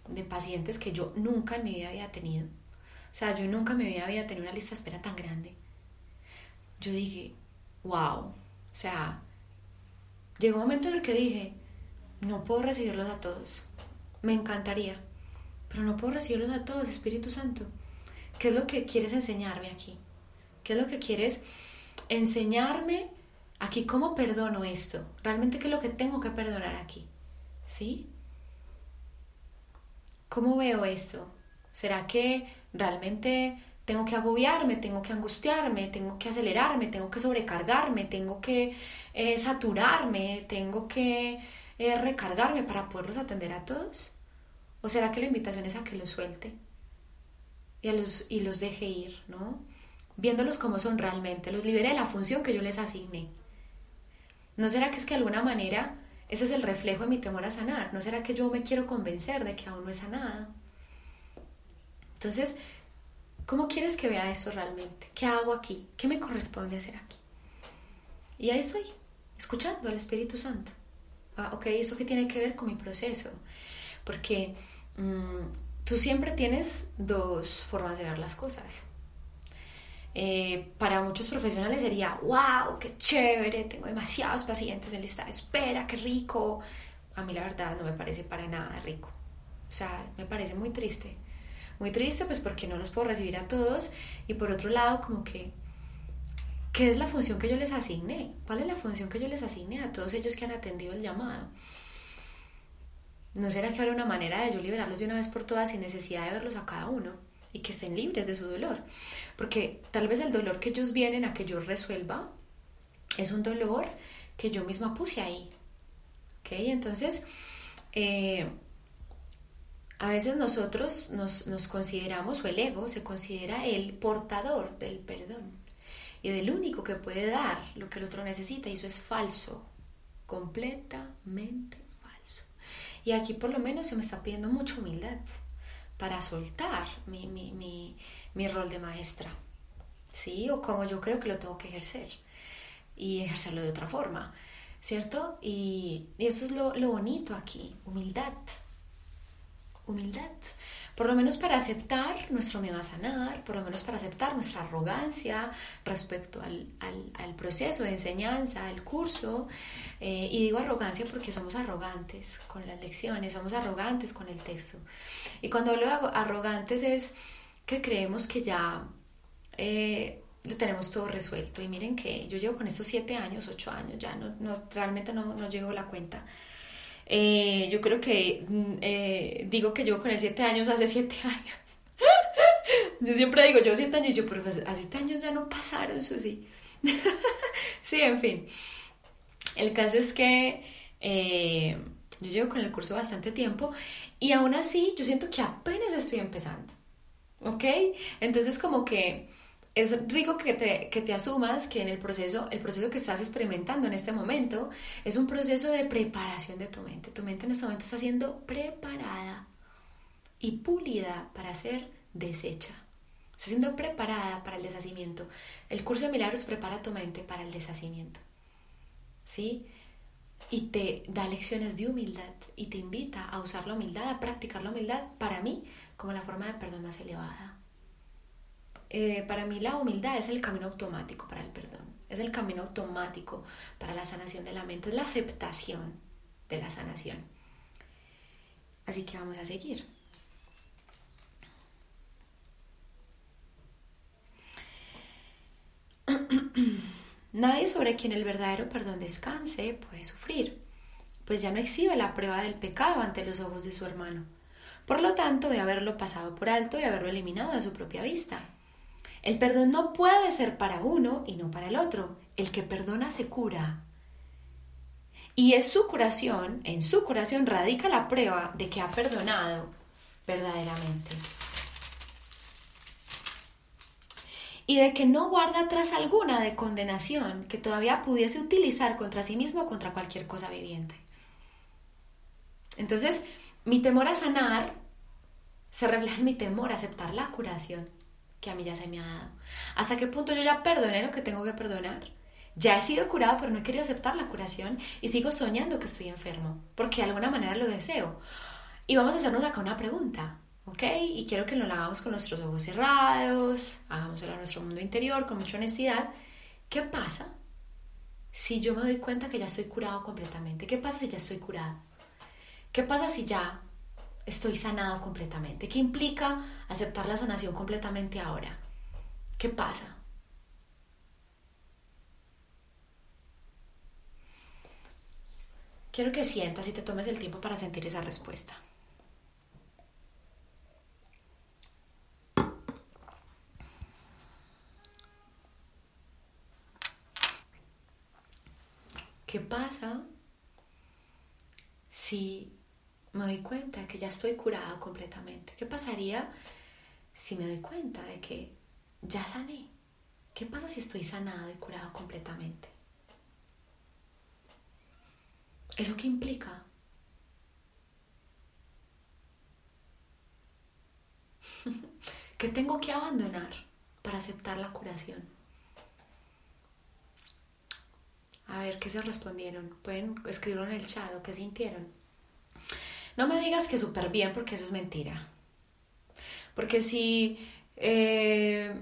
Speaker 1: de pacientes que yo nunca en mi vida había tenido. O sea, yo nunca en mi vida había tenido una lista de espera tan grande. Yo dije, wow, o sea, llegó un momento en el que dije, no puedo recibirlos a todos. Me encantaría, pero no puedo recibirlos a todos, Espíritu Santo. ¿Qué es lo que quieres enseñarme aquí? ¿Qué es lo que quieres enseñarme aquí? ¿Cómo perdono esto? ¿Realmente qué es lo que tengo que perdonar aquí? ¿Sí? ¿Cómo veo esto? ¿Será que realmente tengo que agobiarme, tengo que angustiarme, tengo que acelerarme, tengo que sobrecargarme, tengo que eh, saturarme, tengo que eh, recargarme para poderlos atender a todos? ¿O será que la invitación es a que los suelte y, los, y los deje ir, ¿no? Viéndolos como son realmente, los libere de la función que yo les asigné. ¿No será que es que de alguna manera ese es el reflejo de mi temor a sanar? ¿No será que yo me quiero convencer de que aún no he sanado? Entonces, ¿Cómo quieres que vea eso realmente? ¿Qué hago aquí? ¿Qué me corresponde hacer aquí? Y ahí estoy, escuchando al Espíritu Santo. Ah, ok, ¿eso qué tiene que ver con mi proceso? Porque mm, tú siempre tienes dos formas de ver las cosas. Eh, para muchos profesionales sería, wow, qué chévere, tengo demasiados pacientes en lista de espera, qué rico. A mí la verdad no me parece para nada rico. O sea, me parece muy triste muy triste pues porque no los puedo recibir a todos y por otro lado como que ¿qué es la función que yo les asigné? ¿Cuál es la función que yo les asigné a todos ellos que han atendido el llamado? ¿No será que habrá una manera de yo liberarlos de una vez por todas sin necesidad de verlos a cada uno? Y que estén libres de su dolor. Porque tal vez el dolor que ellos vienen a que yo resuelva es un dolor que yo misma puse ahí. ¿Ok? Entonces, eh, a veces nosotros nos, nos, consideramos, o el ego se considera el portador del perdón y del único que puede dar lo que el otro necesita, y eso es falso, completamente falso. Y aquí por lo menos se me está pidiendo mucha humildad para soltar mi, mi, mi, mi rol de maestra, ¿sí? O como yo creo que lo tengo que ejercer y ejercerlo de otra forma, ¿cierto? Y, y eso es lo, lo bonito aquí, humildad humildad, por lo menos para aceptar nuestro miedo a sanar, por lo menos para aceptar nuestra arrogancia respecto al, al, proceso de enseñanza, al curso. Eh, y digo arrogancia porque somos arrogantes con las lecciones, somos arrogantes con el texto. Y cuando hablo de arrogantes es que creemos que ya eh, lo tenemos todo resuelto. Y miren que yo llevo con estos siete años, ocho años, ya no, no realmente no, no llevo la cuenta eh, yo creo que mm, eh, digo que yo con el 7 años hace 7 años. yo siempre digo, yo 7 años, yo, pero hace 7 años ya no pasaron, Susi. sí, en fin. El caso es que eh, yo llevo con el curso bastante tiempo y aún así yo siento que apenas estoy empezando. ¿Ok? Entonces como que es rico que te, que te asumas que en el proceso, el proceso que estás experimentando en este momento es un proceso de preparación de tu mente. Tu mente en este momento está siendo preparada y pulida para ser deshecha. Está siendo preparada para el deshacimiento. El curso de milagros prepara tu mente para el deshacimiento. ¿Sí? Y te da lecciones de humildad y te invita a usar la humildad, a practicar la humildad para mí como la forma de perdón más elevada. Eh, para mí la humildad es el camino automático para el perdón, es el camino automático para la sanación de la mente, es la aceptación de la sanación. Así que vamos a seguir. Nadie sobre quien el verdadero perdón descanse puede sufrir, pues ya no exhibe la prueba del pecado ante los ojos de su hermano. Por lo tanto, de haberlo pasado por alto y haberlo eliminado de su propia vista. El perdón no puede ser para uno y no para el otro. El que perdona se cura. Y es su curación, en su curación radica la prueba de que ha perdonado verdaderamente. Y de que no guarda atrás alguna de condenación que todavía pudiese utilizar contra sí mismo o contra cualquier cosa viviente. Entonces, mi temor a sanar se refleja en mi temor a aceptar la curación que a mí ya se me ha dado. ¿Hasta qué punto yo ya perdoné lo que tengo que perdonar? Ya he sido curado, pero no he querido aceptar la curación y sigo soñando que estoy enfermo, porque de alguna manera lo deseo. Y vamos a hacernos acá una pregunta, ¿ok? Y quiero que lo hagamos con nuestros ojos cerrados, hagámoslo a nuestro mundo interior con mucha honestidad. ¿Qué pasa si yo me doy cuenta que ya estoy curado completamente? ¿Qué pasa si ya estoy curado? ¿Qué pasa si ya estoy sanado completamente. ¿Qué implica aceptar la sanación completamente ahora? ¿Qué pasa? Quiero que sientas y te tomes el tiempo para sentir esa respuesta. ¿Qué pasa si me doy cuenta que ya estoy curada completamente. ¿Qué pasaría si me doy cuenta de que ya sané? ¿Qué pasa si estoy sanado y curado completamente? Es lo que implica. ¿Qué tengo que abandonar para aceptar la curación? A ver, ¿qué se respondieron? Pueden escribirlo en el chat o qué sintieron. No me digas que súper bien porque eso es mentira. Porque si eh,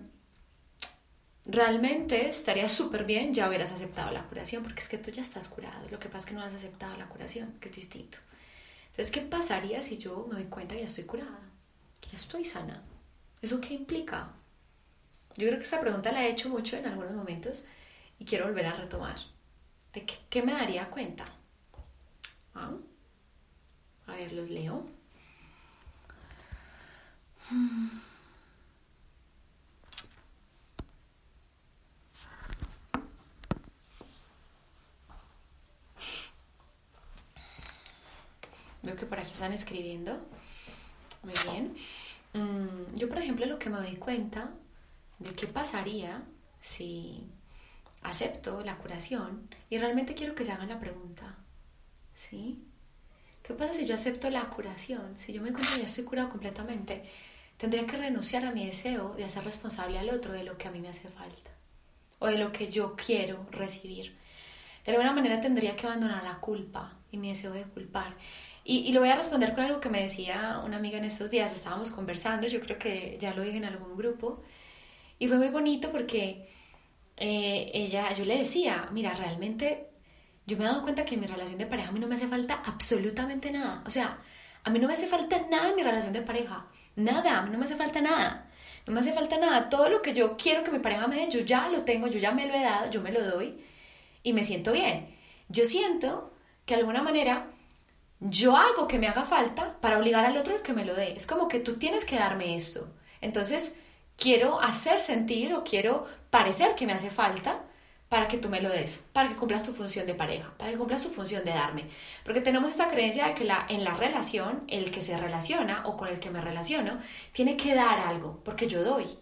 Speaker 1: realmente estaría súper bien, ya hubieras aceptado la curación, porque es que tú ya estás curado. Lo que pasa es que no has aceptado la curación, que es distinto. Entonces, ¿qué pasaría si yo me doy cuenta que ya estoy curada? Que ya estoy sana. ¿Eso qué implica? Yo creo que esta pregunta la he hecho mucho en algunos momentos y quiero volver a retomar. ¿De qué, me daría cuenta? ¿Ah? A ver, los leo. Veo que por aquí están escribiendo. Muy bien. Mm, yo, por ejemplo, lo que me doy cuenta de qué pasaría si acepto la curación y realmente quiero que se hagan la pregunta. ¿Sí? ¿Qué pasa si yo acepto la curación? Si yo me encuentro ya estoy curado completamente, tendría que renunciar a mi deseo de hacer responsable al otro de lo que a mí me hace falta o de lo que yo quiero recibir. De alguna manera tendría que abandonar la culpa y mi deseo de culpar. Y, lo voy a responder con algo que me decía una amiga en estos días. Estábamos conversando, yo creo que ya lo dije en algún grupo. Y fue muy bonito porque eh, ella, yo le decía, mira, realmente yo me he dado cuenta que en mi relación de pareja a mí no me hace falta absolutamente nada. O sea, a mí no me hace falta nada en mi relación de pareja. Nada, a mí no me hace falta nada. No me hace falta nada. Todo lo que yo quiero que mi pareja me dé, yo ya lo tengo, yo ya me lo he dado, yo me lo doy y me siento bien. Yo siento que de alguna manera yo hago que me haga falta para obligar al otro que me lo dé. Es como que tú tienes que darme esto. Entonces, quiero hacer sentir o quiero parecer que me hace falta para que tú me lo des, para que cumplas tu función de pareja, para que cumplas tu función de darme. Porque tenemos esta creencia de que la, en la relación, el que se relaciona o con el que me relaciono, tiene que dar algo, porque yo doy.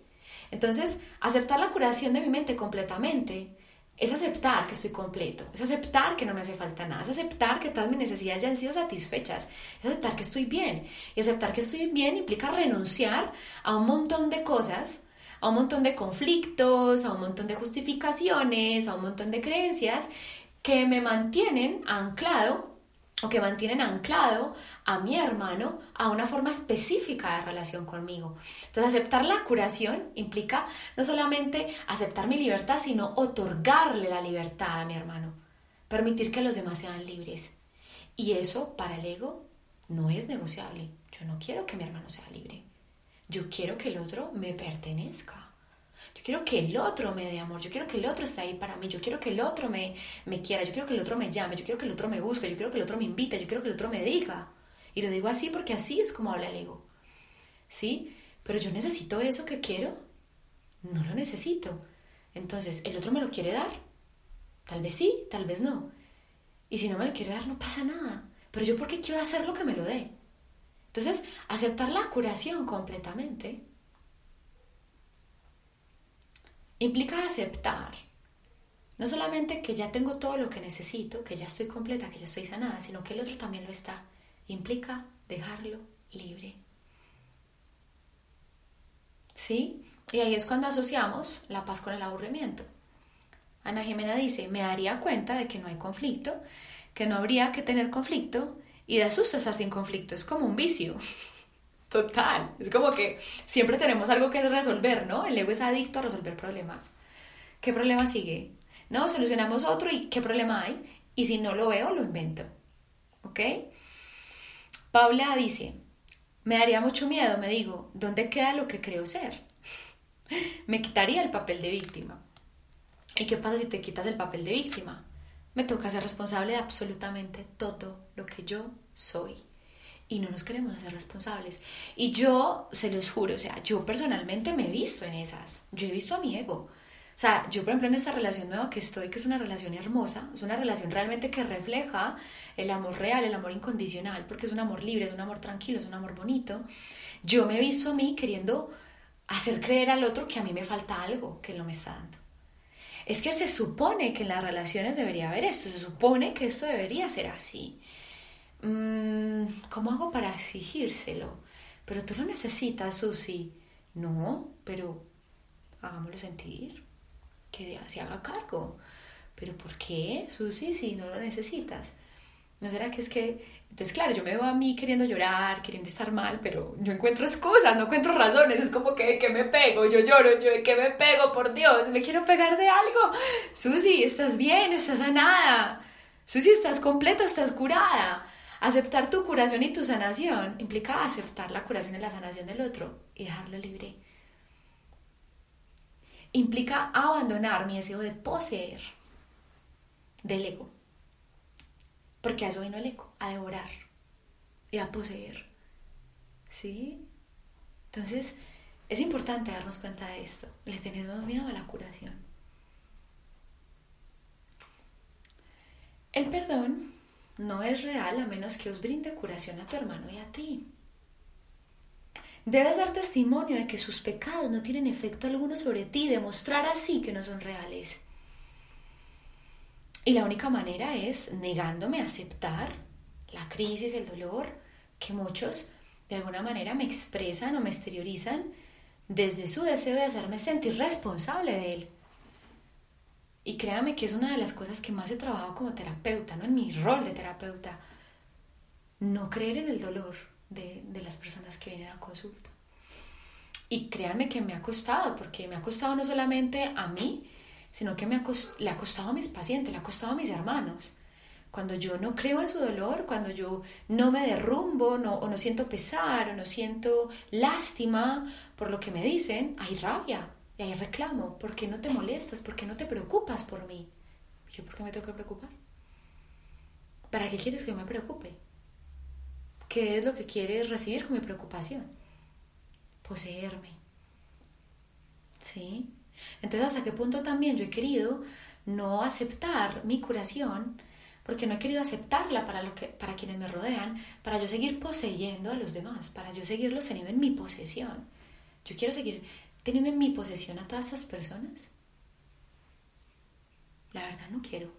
Speaker 1: Entonces, aceptar la curación de mi mente completamente es aceptar que estoy completo, es aceptar que no me hace falta nada, es aceptar que todas mis necesidades ya han sido satisfechas, es aceptar que estoy bien. Y aceptar que estoy bien implica renunciar a un montón de cosas, a un montón de conflictos, a un montón de justificaciones, a un montón de creencias que me mantienen anclado o que mantienen anclado a mi hermano a una forma específica de relación conmigo. Entonces, aceptar la curación implica no solamente aceptar mi libertad, sino otorgarle la libertad a mi hermano, permitir que los demás sean libres. Y eso para el ego no es negociable. Yo no quiero que mi hermano sea libre. Yo quiero que el otro me pertenezca. Yo quiero que el otro me dé amor, yo quiero que el otro esté ahí para mí, yo quiero que el otro me, me quiera, yo quiero que el otro me llame, yo quiero que el otro me busque, yo quiero que el otro me invite, yo quiero que el otro me diga. Y lo digo así porque así es como habla el ego. ¿Sí? Pero yo necesito eso que quiero. No lo necesito. Entonces, ¿el otro me lo quiere dar? Tal vez sí, tal vez no. Y si no me lo quiere dar, no pasa nada. Pero yo, ¿por qué quiero hacer lo que me lo dé? Entonces, aceptar la curación completamente implica aceptar no solamente que ya tengo todo lo que necesito, que ya estoy completa, que yo estoy sanada, sino que el otro también lo está. Implica dejarlo libre. ¿Sí? Y ahí es cuando asociamos la paz con el aburrimiento. Ana Jimena dice, me daría cuenta de que no hay conflicto, que no habría que tener conflicto y de asusto estar sin conflicto. Es como un vicio. Total. Es como que siempre tenemos algo que resolver, ¿no? El ego es adicto a resolver problemas. ¿Qué problema sigue? No, solucionamos otro y ¿qué problema hay? Y si no lo veo, lo invento. ¿Ok? Paula dice, me daría mucho miedo, me digo, ¿dónde queda lo que creo ser? me quitaría el papel de víctima. ¿Y qué pasa si te quitas el papel de víctima? Me toca ser responsable de absolutamente todo lo que yo soy y no nos queremos hacer responsables. Y yo, se los juro, o sea, yo personalmente me he visto en esas. Yo he visto a mi ego. O sea, yo por ejemplo en esta relación nueva que estoy, que es una relación hermosa, es una relación realmente que refleja el amor real, el amor incondicional, porque es un amor libre, es un amor tranquilo, es un amor bonito. Yo me he visto a mí queriendo hacer creer al otro que a mí me falta algo que él no me está dando. Es que se supone que en las relaciones debería haber esto, se supone que esto debería ser así. Mm, ¿cómo hago para exigírselo? Pero tú lo necesitas, Susi. No, pero hagámoslo sentir, que se haga cargo. Pero ¿por qué, Susi, si no lo necesitas? ¿No será que es que... Entonces, claro, yo me veo a mí queriendo llorar, queriendo estar mal, pero yo encuentro excusas, no encuentro razones. Es como que, que me pego, yo lloro, yo que me pego, por Dios, me quiero pegar de algo. Susi, estás bien, estás sanada. Susi, estás completa, estás curada. Aceptar tu curación y tu sanación implica aceptar la curación y la sanación del otro y dejarlo libre. implica abandonar mi deseo de poseer del ego. Porque a eso vino el ego, a devorar y a poseer. ¿Sí? Entonces, es importante darnos cuenta de esto. Le tenemos miedo a la curación. El perdón no es real a menos que os brinde curación a tu hermano y a ti. Debes dar testimonio de que sus pecados no tienen efecto alguno sobre ti, demostrar así que no son reales. Y la única manera es negándome a aceptar la crisis, el dolor que muchos de alguna manera me expresan o me exteriorizan desde su deseo de hacerme sentir responsable de él. Y créame que es una de las cosas que más he trabajado como terapeuta, ¿no? En mi rol de terapeuta. No creer en el dolor de, de las personas que vienen a consulta. Y créanme que me ha costado, porque me ha costado no solamente a mí, sino que me ha le ha costado a mis pacientes, le ha costado a mis hermanos. Cuando yo no creo en su dolor, cuando yo no me derrumbo no, o no siento pesar o no siento lástima por lo que me dicen, hay rabia y hay reclamo. ¿Por qué no te molestas? ¿Por qué no te preocupas por mí? ¿Yo por qué me tengo que preocupar? ¿Para qué quieres que yo me preocupe? ¿Qué es lo que quieres recibir con mi preocupación? Poseerme. ¿Sí? Entonces, ¿hasta qué punto también yo he querido no aceptar mi curación? Porque no he querido aceptarla para, lo que, para quienes me rodean, para yo seguir poseyendo a los demás, para yo seguirlos teniendo en mi posesión. Yo quiero seguir teniendo en mi posesión a todas esas personas. La verdad no quiero.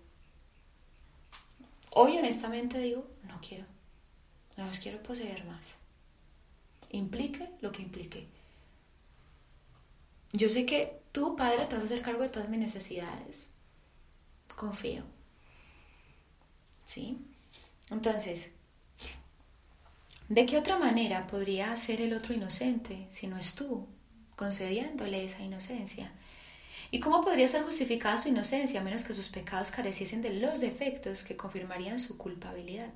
Speaker 1: Hoy honestamente digo, no quiero. No los quiero poseer más. Implique lo que implique. Yo sé que tú, padre, te vas a hacer cargo de todas mis necesidades. Confío. ¿Sí? Entonces, ¿de qué otra manera podría ser el otro inocente si no es tú, concediéndole esa inocencia? ¿Y cómo podría ser justificada su inocencia a menos que sus pecados careciesen de los defectos que confirmarían su culpabilidad?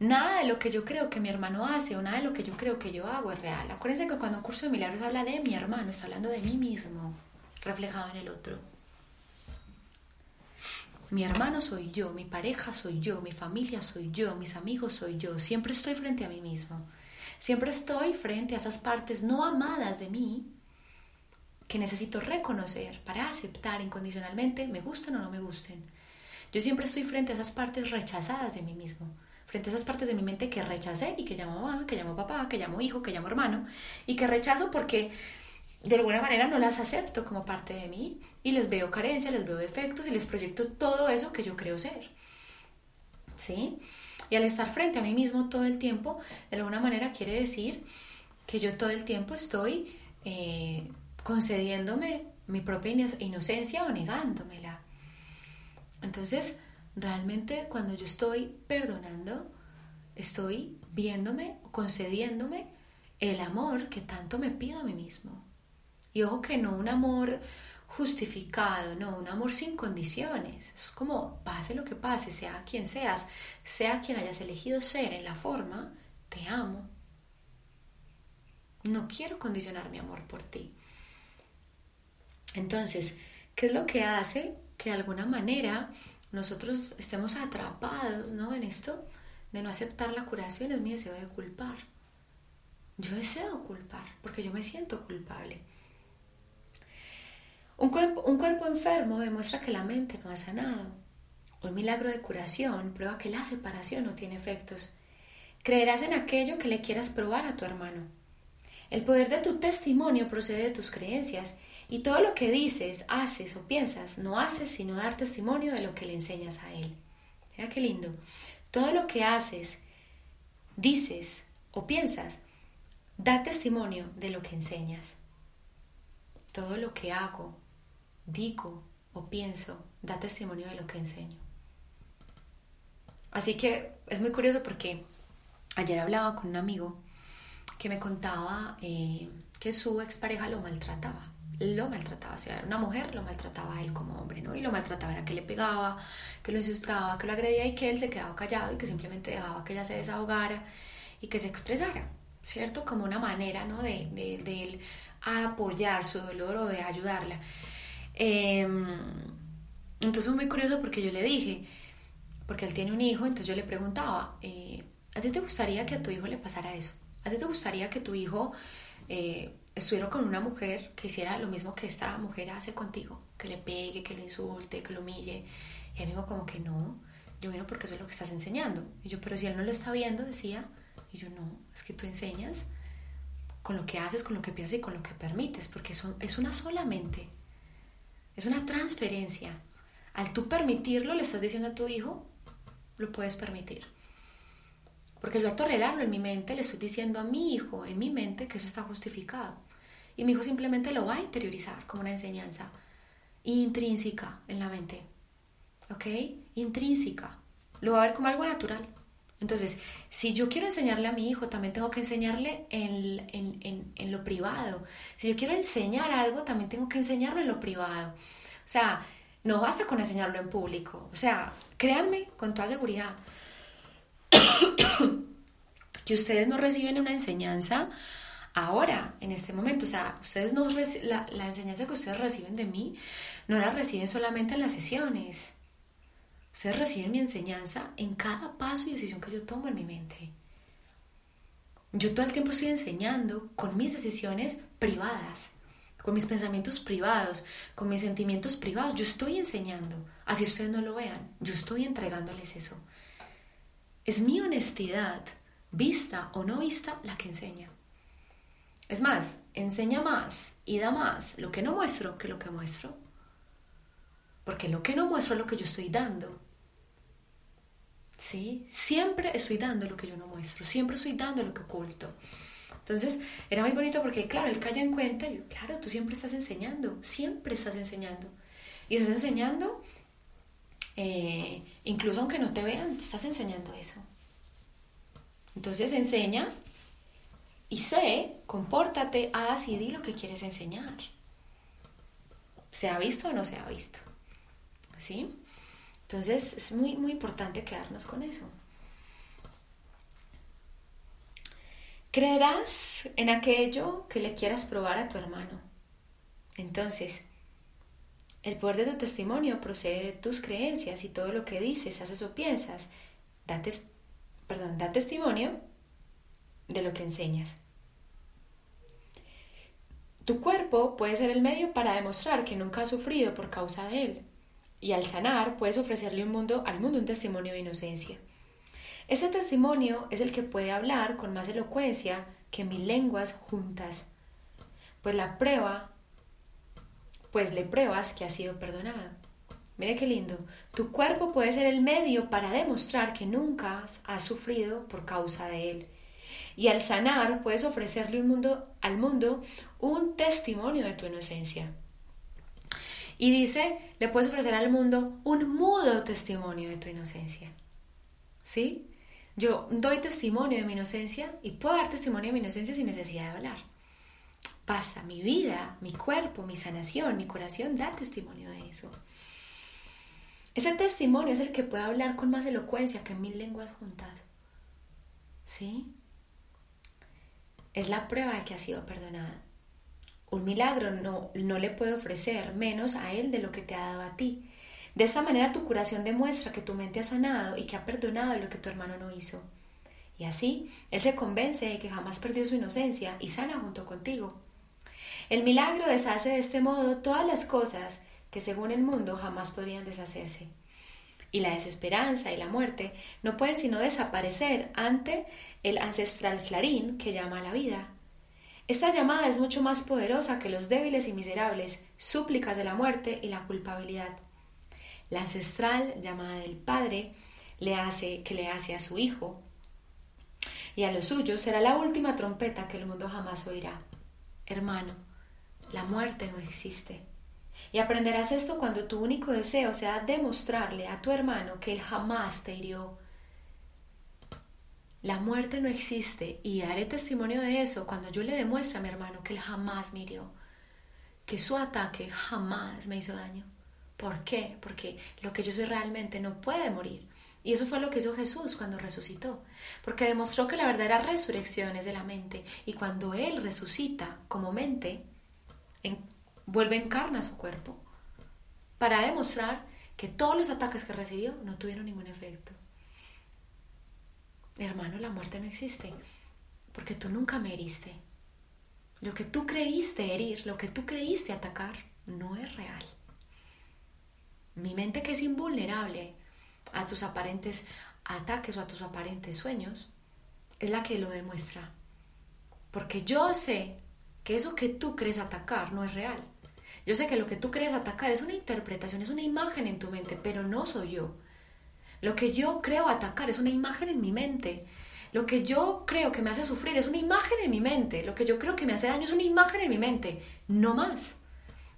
Speaker 1: Nada de lo que yo creo que mi hermano hace o nada de lo que yo creo que yo hago es real. Acuérdense que cuando un curso de milagros habla de mi hermano, está hablando de mí mismo, reflejado en el otro. Mi hermano soy yo, mi pareja soy yo, mi familia soy yo, mis amigos soy yo. Siempre estoy frente a mí mismo. Siempre estoy frente a esas partes no amadas de mí que necesito reconocer para aceptar incondicionalmente, me gusten o no me gusten. Yo siempre estoy frente a esas partes rechazadas de mí mismo frente a esas partes de mi mente que rechacé y que llamo mamá, que llamo papá, que llamo hijo, que llamo hermano y que rechazo porque de alguna manera no las acepto como parte de mí y les veo carencia, les veo defectos y les proyecto todo eso que yo creo ser. ¿Sí? Y al estar frente a mí mismo todo el tiempo, de alguna manera quiere decir que yo todo el tiempo estoy eh, concediéndome mi propia inocencia o negándomela. Entonces, Realmente cuando yo estoy perdonando, estoy viéndome, concediéndome el amor que tanto me pido a mí mismo. Y ojo que no un amor justificado, no, un amor sin condiciones. Es como pase lo que pase, sea quien seas, sea quien hayas elegido ser en la forma, te amo. No quiero condicionar mi amor por ti. Entonces, ¿qué es lo que hace que de alguna manera nosotros estemos atrapados ¿no? en esto de no aceptar la curación es mi deseo de culpar. Yo deseo culpar porque yo me siento culpable. Un cuerpo, un cuerpo enfermo demuestra que la mente no ha sanado. Un milagro de curación prueba que la separación no tiene efectos. Creerás en aquello que le quieras probar a tu hermano. El poder de tu testimonio procede de tus creencias y todo lo que dices, haces o piensas, no haces sino dar testimonio de lo que le enseñas a él. Mira qué lindo. Todo lo que haces, dices o piensas, da testimonio de lo que enseñas. Todo lo que hago, digo o pienso, da testimonio de lo que enseño. Así que es muy curioso porque ayer hablaba con un amigo que me contaba eh, que su expareja lo maltrataba lo maltrataba, o sea, era una mujer, lo maltrataba a él como hombre, ¿no? Y lo maltrataba era que le pegaba, que lo insultaba, que lo agredía y que él se quedaba callado y que simplemente dejaba que ella se desahogara y que se expresara, ¿cierto? Como una manera, ¿no? De, de, de él apoyar su dolor o de ayudarla. Em, entonces fue muy curioso porque yo le dije, porque él tiene un hijo, entonces yo le preguntaba, eh, ¿a ti te gustaría que a tu hijo le pasara eso? ¿A ti te gustaría que tu hijo eh, estuviera con una mujer que hiciera lo mismo que esta mujer hace contigo? Que le pegue, que lo insulte, que lo humille. Y mí me como que no, yo vino porque eso es lo que estás enseñando. Y yo, pero si él no lo está viendo, decía, y yo no, es que tú enseñas con lo que haces, con lo que piensas y con lo que permites, porque es una sola mente. Es una transferencia. Al tú permitirlo, le estás diciendo a tu hijo, lo puedes permitir. Porque yo a tolerarlo en mi mente le estoy diciendo a mi hijo, en mi mente, que eso está justificado. Y mi hijo simplemente lo va a interiorizar como una enseñanza intrínseca en la mente. ¿Ok? Intrínseca. Lo va a ver como algo natural. Entonces, si yo quiero enseñarle a mi hijo, también tengo que enseñarle en, en, en, lo privado. Si yo quiero enseñar algo, también tengo que enseñarlo en lo privado. O sea, no basta con enseñarlo en público. O sea, créanme con toda seguridad que ustedes no reciben una enseñanza ahora, en este momento. O sea, ustedes no la, la enseñanza que ustedes reciben de mí no la reciben solamente en las sesiones. Ustedes reciben mi enseñanza en cada paso y decisión que yo tomo en mi mente. Yo todo el tiempo estoy enseñando con mis decisiones privadas, con mis pensamientos privados, con mis sentimientos privados. Yo estoy enseñando, así ustedes no lo vean. Yo estoy entregándoles eso. Es mi honestidad, vista o no vista, la que enseña. Es más, enseña más y da más lo que no muestro que lo que muestro. Porque lo que no muestro es lo que yo estoy dando. ¿Sí? Siempre estoy dando lo que yo no muestro, siempre estoy dando lo que oculto. Entonces, era muy bonito porque, claro, él cayó en cuenta y, claro, tú siempre estás enseñando, siempre estás enseñando. Y estás enseñando, eh, incluso aunque no te vean, estás enseñando eso. Entonces, enseña y sé, compórtate, haz y di lo que quieres enseñar. ¿Se ha visto o no se ha visto? ¿sí? Entonces es muy, muy importante quedarnos con eso. Creerás en aquello que le quieras probar a tu hermano. Entonces, el poder de tu testimonio procede de tus creencias y todo lo que dices, haces o piensas. Da, perdón, da testimonio de lo que enseñas. Tu cuerpo puede ser el medio para demostrar que nunca has sufrido por causa de él y al sanar puedes ofrecerle un mundo, al mundo un testimonio de inocencia. Ese testimonio es el que puede hablar con más elocuencia que mil lenguas juntas. Pues la prueba, pues le pruebas que ha sido perdonada. Mire qué lindo. Tu cuerpo puede ser el medio para demostrar que nunca has sufrido por causa de él. Y al sanar puedes ofrecerle al mundo un testimonio de tu inocencia. Y dice, le puedes ofrecer al mundo un mudo testimonio de tu inocencia. ¿Sí? Yo doy testimonio de mi inocencia y puedo dar testimonio de mi inocencia sin necesidad de hablar. Basta, mi vida, mi cuerpo, mi sanación, mi corazón da testimonio de eso. Ese testimonio es el que puede hablar con más elocuencia que mil lenguas juntas. ¿Sí? Es la prueba de que ha sido perdonada. Un milagro no, no le puede ofrecer menos a Él de lo que te ha dado a ti. De esta manera tu curación demuestra que tu mente ha sanado y que ha perdonado lo que tu hermano no hizo. Y así, Él se convence de que jamás perdió su inocencia y sana junto contigo. El milagro deshace de este modo todas las cosas que según el mundo jamás podrían deshacerse. Y la desesperanza y la muerte no pueden sino desaparecer ante el ancestral clarín que llama a la vida. Esta llamada es mucho más poderosa que los débiles y miserables súplicas de la muerte y la culpabilidad. La ancestral llamada del Padre le hace que le hace a su Hijo y a los suyos será la última trompeta que el mundo jamás oirá. Hermano, la muerte no existe. Y aprenderás esto cuando tu único deseo sea demostrarle a tu hermano que él jamás te hirió, la muerte no existe y daré testimonio de eso cuando yo le demuestre a mi hermano que él jamás me hirió, que su ataque jamás me hizo daño. ¿Por qué? Porque lo que yo soy realmente no puede morir. Y eso fue lo que hizo Jesús cuando resucitó, porque demostró que la verdadera resurrección es de la mente. Y cuando Él resucita como mente, vuelve encarna su cuerpo para demostrar que todos los ataques que recibió no tuvieron ningún efecto. Hermano, la muerte no existe, porque tú nunca me heriste. Lo que tú creíste herir, lo que tú creíste atacar, no es real. Mi mente que es invulnerable a tus aparentes ataques o a tus aparentes sueños, es la que lo demuestra. Porque yo sé que eso que tú crees atacar no es real. Yo sé que lo que tú crees atacar es una interpretación, es una imagen en tu mente, pero no soy yo. Lo que yo creo atacar es una imagen en mi mente. Lo que yo creo que me hace sufrir es una imagen en mi mente. Lo que yo creo que me hace daño es una imagen en mi mente. No más.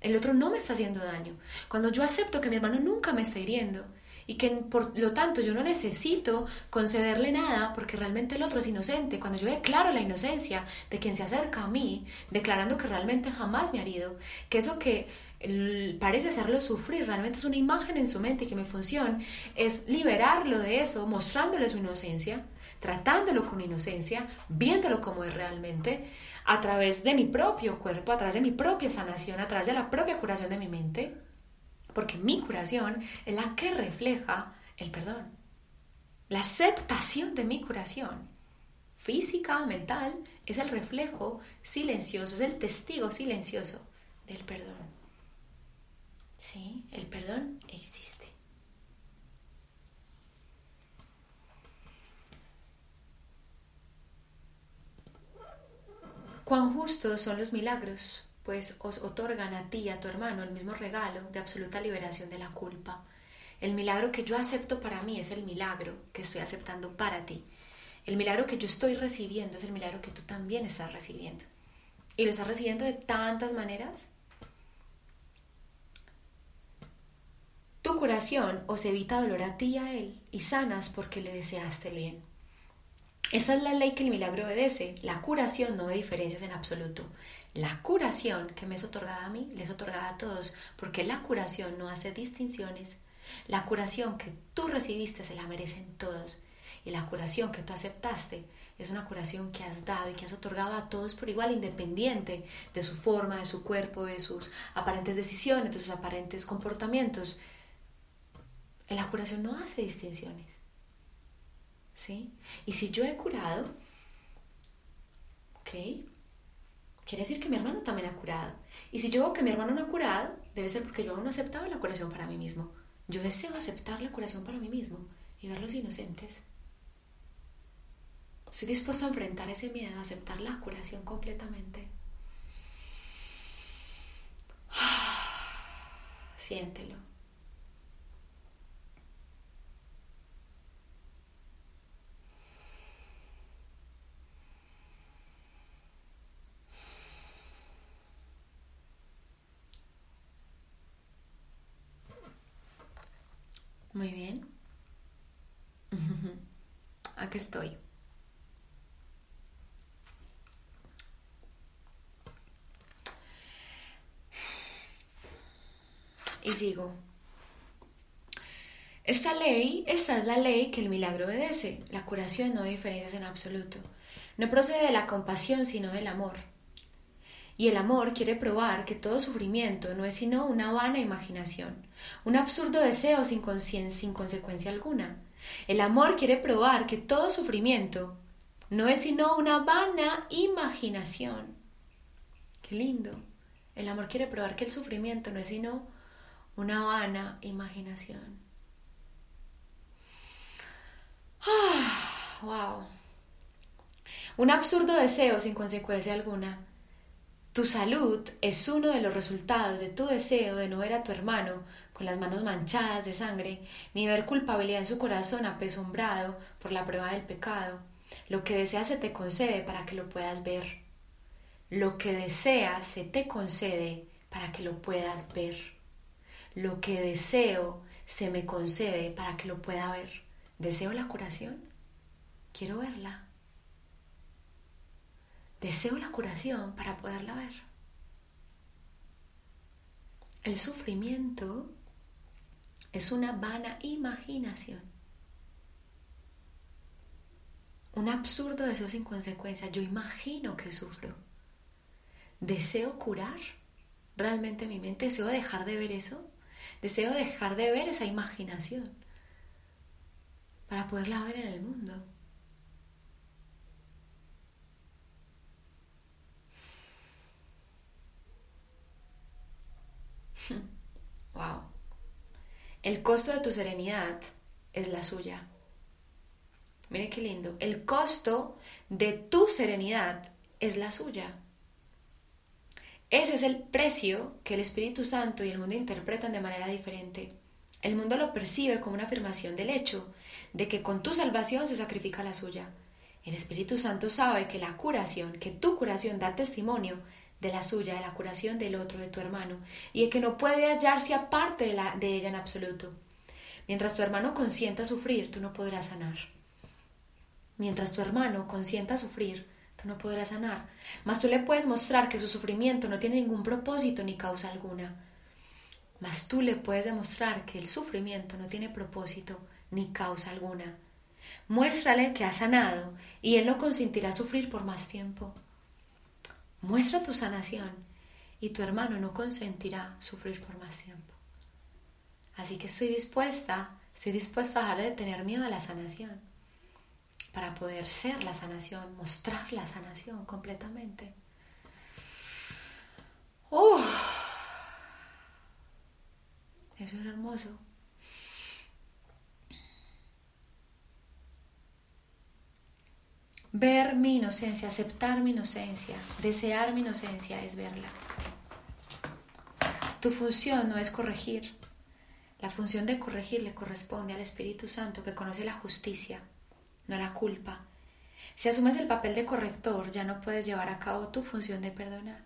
Speaker 1: El otro no me está haciendo daño. Cuando yo acepto que mi hermano nunca me está hiriendo y que por lo tanto yo no necesito concederle nada porque realmente el otro es inocente, cuando yo declaro la inocencia de quien se acerca a mí, declarando que realmente jamás me ha herido, que eso que parece hacerlo sufrir, realmente es una imagen en su mente que mi función es liberarlo de eso, mostrándole su inocencia, tratándolo con inocencia, viéndolo como es realmente, a través de mi propio cuerpo, a través de mi propia sanación, a través de la propia curación de mi mente, porque mi curación es la que refleja el perdón, la aceptación de mi curación física, mental, es el reflejo silencioso, es el testigo silencioso del perdón. Sí, el perdón existe. Cuán justos son los milagros, pues os otorgan a ti y a tu hermano el mismo regalo de absoluta liberación de la culpa. El milagro que yo acepto para mí es el milagro que estoy aceptando para ti. El milagro que yo estoy recibiendo es el milagro que tú también estás recibiendo. Y lo estás recibiendo de tantas maneras Tu curación os evita dolor a ti y a él y sanas porque le deseaste el bien. Esa es la ley que el milagro obedece. La curación no ve diferencias en absoluto. La curación que me es otorgada a mí, le es otorgada a todos, porque la curación no hace distinciones. La curación que tú recibiste se la merecen todos. Y la curación que tú aceptaste es una curación que has dado y que has otorgado a todos por igual, independiente de su forma, de su cuerpo, de sus aparentes decisiones, de sus aparentes comportamientos. La curación no hace distinciones. ¿Sí? Y si yo he curado, ¿ok? Quiere decir que mi hermano también ha curado. Y si yo veo que mi hermano no ha curado, debe ser porque yo aún no he aceptado la curación para mí mismo. Yo deseo aceptar la curación para mí mismo y verlos inocentes. Estoy dispuesto a enfrentar ese miedo, a aceptar la curación completamente. Siéntelo. Muy bien. Aquí estoy. Y sigo. Esta ley, esta es la ley que el milagro obedece. La curación no diferencias en absoluto. No procede de la compasión, sino del amor. Y el amor quiere probar que todo sufrimiento no es sino una vana imaginación, un absurdo deseo sin, sin consecuencia alguna. El amor quiere probar que todo sufrimiento no es sino una vana imaginación. Qué lindo. El amor quiere probar que el sufrimiento no es sino una vana imaginación. Ah, wow. Un absurdo deseo sin consecuencia alguna. Tu salud es uno de los resultados de tu deseo de no ver a tu hermano con las manos manchadas de sangre, ni ver culpabilidad en su corazón apesumbrado por la prueba del pecado. Lo que deseas se te concede para que lo puedas ver. Lo que deseas se te concede para que lo puedas ver. Lo que deseo se me concede para que lo pueda ver. ¿Deseo la curación? Quiero verla. Deseo la curación para poderla ver. El sufrimiento es una vana imaginación. un absurdo deseo sin consecuencia. Yo imagino que sufro. ¿Deseo curar realmente mi mente? ¿Deseo dejar de ver eso? ¿Deseo dejar de ver esa imaginación para poderla ver en el mundo? Wow. El costo de tu serenidad es la suya. Mire qué lindo. El costo de tu serenidad es la suya. Ese es el precio que el Espíritu Santo y el mundo interpretan de manera diferente. El mundo lo percibe como una afirmación del hecho de que con tu salvación se sacrifica la suya. El Espíritu Santo sabe que la curación, que tu curación da testimonio de la suya, de la curación del otro, de tu hermano, y de que no puede hallarse aparte de, la, de ella en absoluto. Mientras tu hermano consienta sufrir, tú no podrás sanar. Mientras tu hermano consienta sufrir, tú no podrás sanar. Mas tú le puedes mostrar que su sufrimiento no tiene ningún propósito ni causa alguna. Mas tú le puedes demostrar que el sufrimiento no tiene propósito ni causa alguna. Muéstrale que ha sanado y él no consentirá sufrir por más tiempo. Muestra tu sanación y tu hermano no consentirá sufrir por más tiempo. Así que estoy dispuesta, estoy dispuesto a dejar de tener miedo a la sanación para poder ser la sanación, mostrar la sanación completamente. Eso es hermoso. Ver mi inocencia, aceptar mi inocencia, desear mi inocencia es verla. Tu función no es corregir. La función de corregir le corresponde al Espíritu Santo que conoce la justicia no la culpa. Si asumes el papel de corrector, ya no puedes llevar a cabo tu función de perdonar.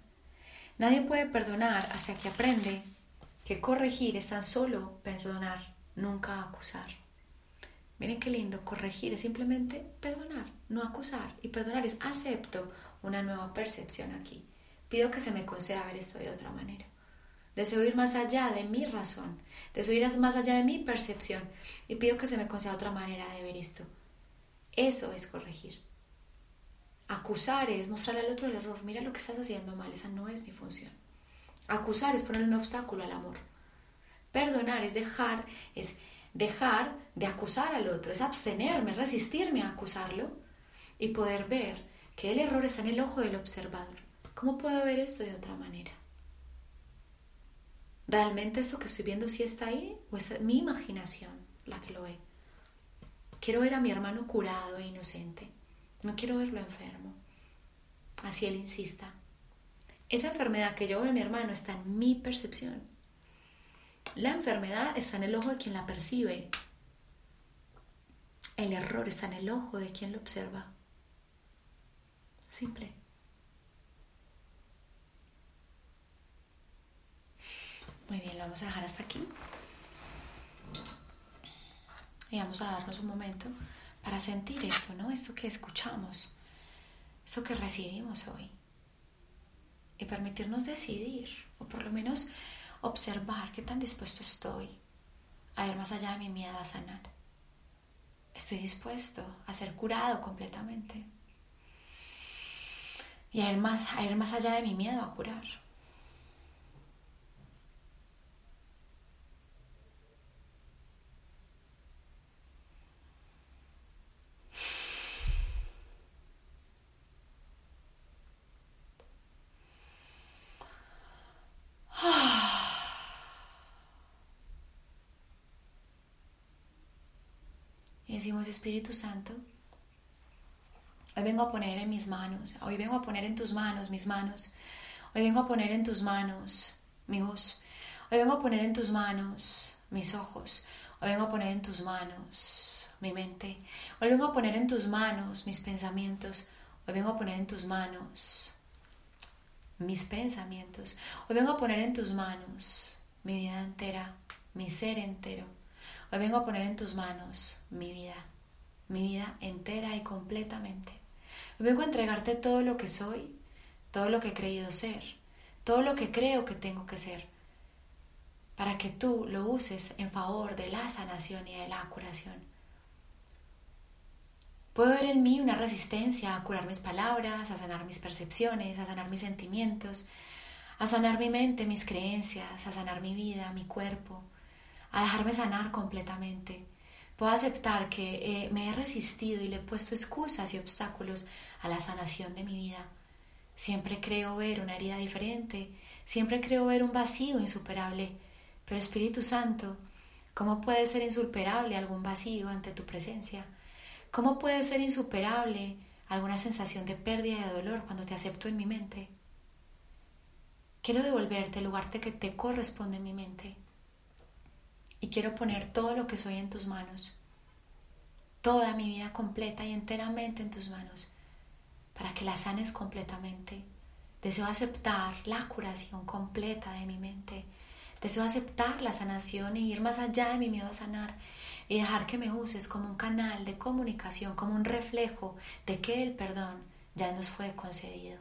Speaker 1: Nadie puede perdonar hasta que aprende que corregir es tan solo perdonar, nunca acusar. Miren qué lindo, corregir es simplemente perdonar, no acusar. Y perdonar es acepto una nueva percepción aquí. Pido que se me conceda ver esto de otra manera. Deseo ir más allá de mi razón, deseo ir más allá de mi percepción y pido que se me conceda otra manera de ver esto. Eso es corregir. Acusar es mostrarle al otro el error. Mira lo que estás haciendo mal, esa no es mi función. Acusar es ponerle un obstáculo al amor. Perdonar es dejar, es dejar de acusar al otro, es abstenerme, resistirme a acusarlo y poder ver que el error está en el ojo del observador. ¿Cómo puedo ver esto de otra manera? ¿Realmente esto que estoy viendo sí está ahí o es mi imaginación la que lo ve? Quiero ver a mi hermano curado e inocente. No quiero verlo enfermo. Así él insista. Esa enfermedad que yo veo en mi hermano está en mi percepción. La enfermedad está en el ojo de quien la percibe. El error está en el ojo de quien lo observa. Simple. Muy bien, lo vamos a dejar hasta aquí y vamos a darnos un momento para sentir esto, ¿no? Esto que escuchamos, esto que recibimos hoy. Y permitirnos decidir, o por lo menos observar qué tan dispuesto estoy a ir más allá de mi miedo a sanar. Estoy dispuesto a ser curado completamente. Y a ir más, a ir más allá de mi miedo a curar. Decimos, Espíritu Santo, hoy vengo a poner en mis manos, hoy vengo a poner en tus manos mis manos, hoy vengo a poner en tus manos mi voz, hoy vengo a poner en tus manos mis ojos, hoy vengo a poner en tus manos mi mente, hoy vengo a poner en tus manos mis pensamientos, hoy vengo a poner en tus manos mis pensamientos, hoy vengo a poner en tus manos mi vida entera, mi ser entero. Hoy vengo a poner en tus manos mi vida, mi vida entera y completamente. Vengo a entregarte todo lo que soy, todo lo que he creído ser, todo lo que creo que tengo que ser, para que tú lo uses en favor de la sanación y de la curación. Puedo ver en mí una resistencia a curar mis palabras, a sanar mis percepciones, a sanar mis sentimientos, a sanar mi mente, mis creencias, a sanar mi vida, mi cuerpo, a dejarme sanar completamente. Puedo aceptar que eh, me he resistido y le he puesto excusas y obstáculos a la sanación de mi vida. Siempre creo ver una herida diferente, siempre creo ver un vacío insuperable. Pero Espíritu Santo, ¿cómo puede ser insuperable algún vacío ante tu presencia? ¿Cómo puede ser insuperable alguna sensación de pérdida y de dolor cuando te acepto en mi mente? Quiero devolverte el lugar que te corresponde en mi mente. Y quiero poner todo lo que soy en tus manos. Toda mi vida completa y enteramente en tus manos. Para que la sanes completamente. Deseo aceptar la curación completa de mi mente. Deseo aceptar la sanación y ir más allá de mi miedo a sanar y dejar que me uses como un canal de comunicación, como un reflejo de que el perdón ya nos fue concedido.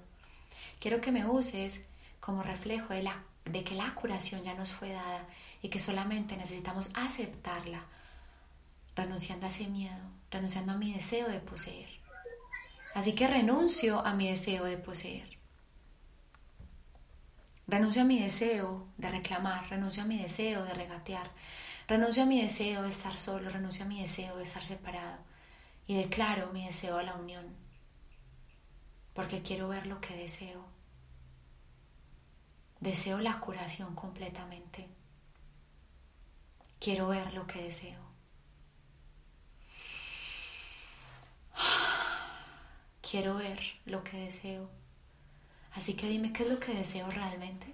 Speaker 1: Quiero que me uses como reflejo de, la, de que la curación ya nos fue dada y que solamente necesitamos aceptarla, renunciando a ese miedo, renunciando a mi deseo de poseer. Así que renuncio a mi deseo de poseer. Renuncio a mi deseo de reclamar, renuncio a mi deseo de regatear, renuncio a mi deseo de estar solo, renuncio a mi deseo de estar separado y declaro mi deseo a la unión, porque quiero ver lo que deseo. Deseo la curación completamente. Quiero ver lo que deseo. Quiero ver lo que deseo. Así que dime qué es lo que deseo realmente.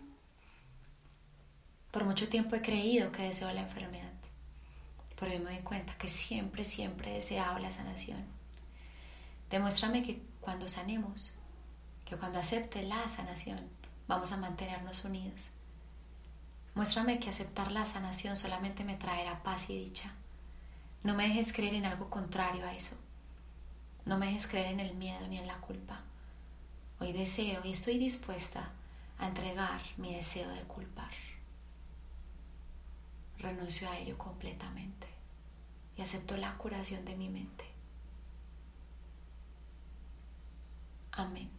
Speaker 1: Por mucho tiempo he creído que deseo la enfermedad, pero hoy me doy cuenta que siempre, siempre he deseado la sanación. Demuéstrame que cuando sanemos, que cuando acepte la sanación, vamos a mantenernos unidos. Muéstrame que aceptar la sanación solamente me traerá paz y dicha. No me dejes creer en algo contrario a eso. No me dejes creer en el miedo ni en la culpa. Hoy deseo y estoy dispuesta a entregar mi deseo de culpar. Renuncio a ello completamente y acepto la curación de mi mente. Amén.